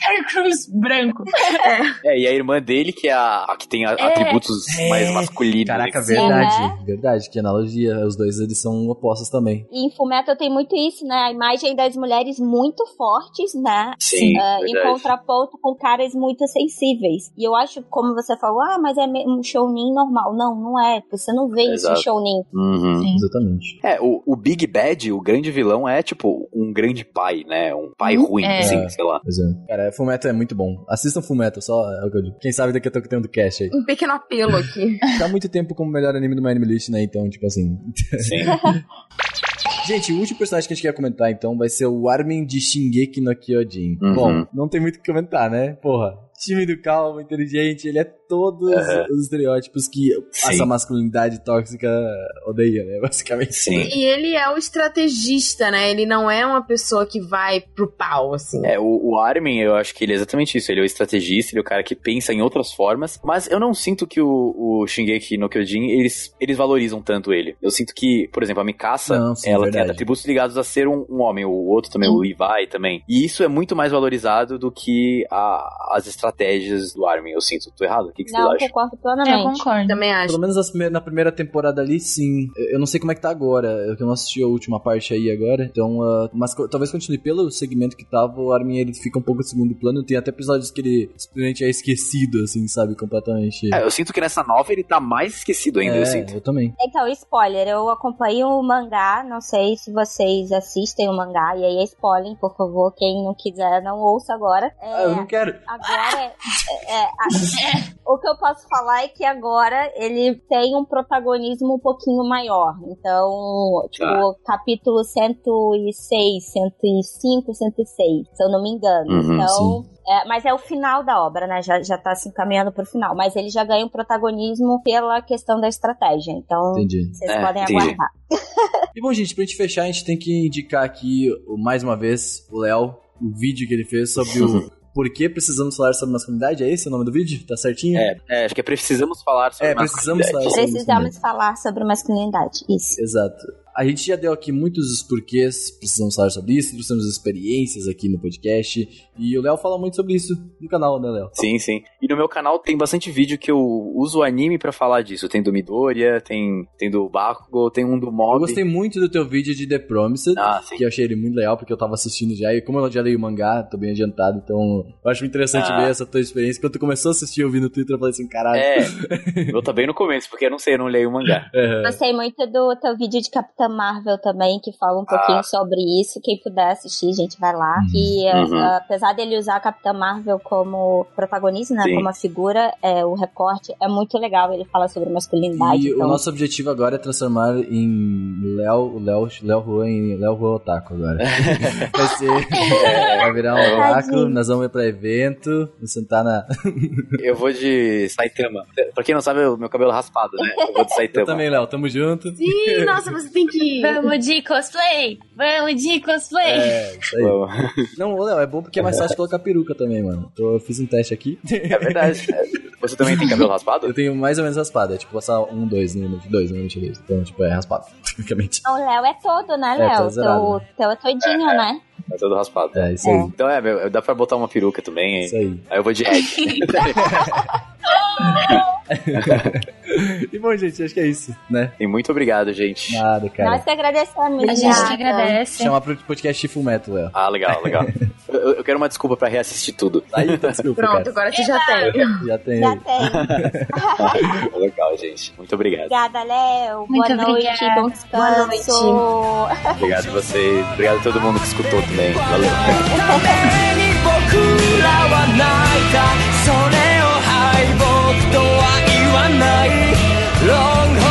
Terry Crews branco. É, e a irmã dele, que é a, a que tem a- É. atributos mais É. masculinos. Caraca, assim. verdade. Verdade, que analogia. Os dois eles são opostos também. E em Fullmetal tem muito isso, né? A imagem das mulheres muito fortes, né? Sim, Ah, em verdade. contraponto com caras muito sensíveis. E eu acho, como você falou, ah, mas é um shounen normal. Não, não é. Você não vê isso Exato. em shounen. Uhum. Sim. Exatamente. É, o, o Big Bad, o grande vilão, é tipo um grande pai, né? Um pai Uhum. ruim, É. assim, sei lá. É. Cara, Fullmetal é muito bom. Assistam Fullmetal, só é o que eu digo. Quem sabe daqui a pouco tem um do cast aí. Um pequeno apelo aqui. Tá há muito tempo como melhor anime do My Anime List, né? Então, tipo assim... Sim. Gente, o último personagem que a gente quer comentar, então, vai ser o Armin de Shingeki no Kyojin. Uhum. Bom, não tem muito o que comentar, né? Porra, tímido, calmo, inteligente, ele é todos Uhum. os estereótipos que Sim. essa masculinidade tóxica odeia, né? Basicamente. Sim. E ele é o estrategista, né? Ele não é uma pessoa que vai pro pau, assim. É, o, o Armin, eu acho que ele é exatamente isso. Ele é o estrategista, ele é o cara que pensa em outras formas. Mas eu não sinto que o, o Shingeki no Kyojin, eles, eles valorizam tanto ele. Eu sinto que, por exemplo, a Mikasa, Não, sim, ela verdade. tem atributos ligados a ser um, um homem. O outro também, o Levi também. E isso é muito mais valorizado do que a- as estratégias do Armin, eu sinto. Tô errado? O que, que Não, vocês acham? concordo Eu plenamente. concordo. Também acho. Pelo menos na primeira temporada ali, sim. Eu não sei como é que tá agora. Eu não assisti a última parte aí agora. Então, ah, mas talvez continue pelo segmento que tava. O Armin ele fica um pouco em segundo plano. Tem até episódios que ele simplesmente é esquecido, assim, sabe? Completamente. É, eu sinto que nessa nova ele tá mais esquecido ainda, É, eu sinto. eu também. Então, spoiler, eu acompanho o mangá, não sei se vocês assistem o mangá, e aí é spoiler, por favor, quem não quiser não ouça agora. É, Ah, eu não quero. Agora, é, é, o que eu posso falar é que agora ele tem um protagonismo um pouquinho maior. Então, tipo, Tá. capítulo 106, 105, 106, se eu não me engano. Uhum, então, é, mas é o final da obra, né? Já, já tá se encaminhando pro final. Mas ele já ganha um protagonismo pela questão da estratégia. Então, Entendi. vocês É, podem entendi. aguardar. E bom, gente, pra gente fechar, a gente tem que indicar aqui, mais uma vez, o Léo, o vídeo que ele fez sobre o Por que precisamos falar sobre masculinidade? É esse o nome do vídeo? Tá certinho? É, é, acho que é precisamos falar sobre É, precisamos falar masculinidade. sobre Precisamos falar sobre masculinidade. Isso. Exato. A gente já deu aqui muitos os porquês, precisamos falar sobre isso, trouxemos experiências aqui no podcast. E o Léo fala muito sobre isso no canal, né, Léo? Sim, sim. E no meu canal tem bastante vídeo que eu uso o anime pra falar disso. Tem do Midoriya, tem, tem do Bakugo, tem um do Mob. Eu gostei muito do teu vídeo de The Promised, Ah, sim. que eu achei ele muito legal, porque eu tava assistindo já, e como eu já leio o mangá, tô bem adiantado, então eu acho interessante Ah. ver essa tua experiência. Quando tu começou a assistir, eu vi no Twitter, eu falei assim, caralho. É, eu tô bem no começo, porque eu não sei, eu não leio o mangá. É. Gostei muito do teu vídeo de Capitã Marvel também, que fala um pouquinho Ah. sobre isso. Quem puder assistir, gente, vai lá. E eh, Uhum. apesar dele usar a Capitã Marvel como protagonista, né, Sim. como a figura, é, o recorte é muito legal. Ele fala sobre masculinidade. E então, o nosso objetivo agora é transformar em Léo, Léo, Léo Juan em Léo Juan Otaku agora. Vai ser. Vai virar um otaku, nós vamos ir pra evento, vamos sentar na. Eu vou de Saitama. Pra quem não sabe, o meu cabelo é raspado, né? Eu vou de Eu Saitama. também, Léo, tamo junto. Sim, nossa, você tem Vamos de cosplay! Vamos de cosplay! É, isso aí. Vamos. Não, Léo, é bom porque é mais fácil colocar peruca também, mano. Eu fiz um teste aqui. É verdade. Você também tem cabelo raspado? Eu tenho mais ou menos raspado. É tipo passar um, dois limite, dois dois. Então, tipo, é raspado, tecnicamente. O Léo é todo, né, É, tá Léo? zerado, teu, teu é todinho, né? É todo raspado. É, isso aí. Então é, meu, dá pra botar uma peruca também. Isso aí. Aí eu vou de Red. e bom, gente, acho que é isso, né? E muito obrigado, gente. Nada, cara. Nós que agradecemos. A gente né? te agradece. Chamar pro podcast Full Metal, Léo. Ah, legal, legal. eu, eu, quero uma desculpa pra reassistir tudo. Aí, tá desculpa, Pronto, cara. agora você já tem. Já tem. Já tem. legal, gente. Muito obrigado. Obrigada, Léo. Muito Boa noite. Bom descanso. Boa noite. Obrigado a vocês. Obrigado a todo mundo que escutou também. Valeu. とは言わない。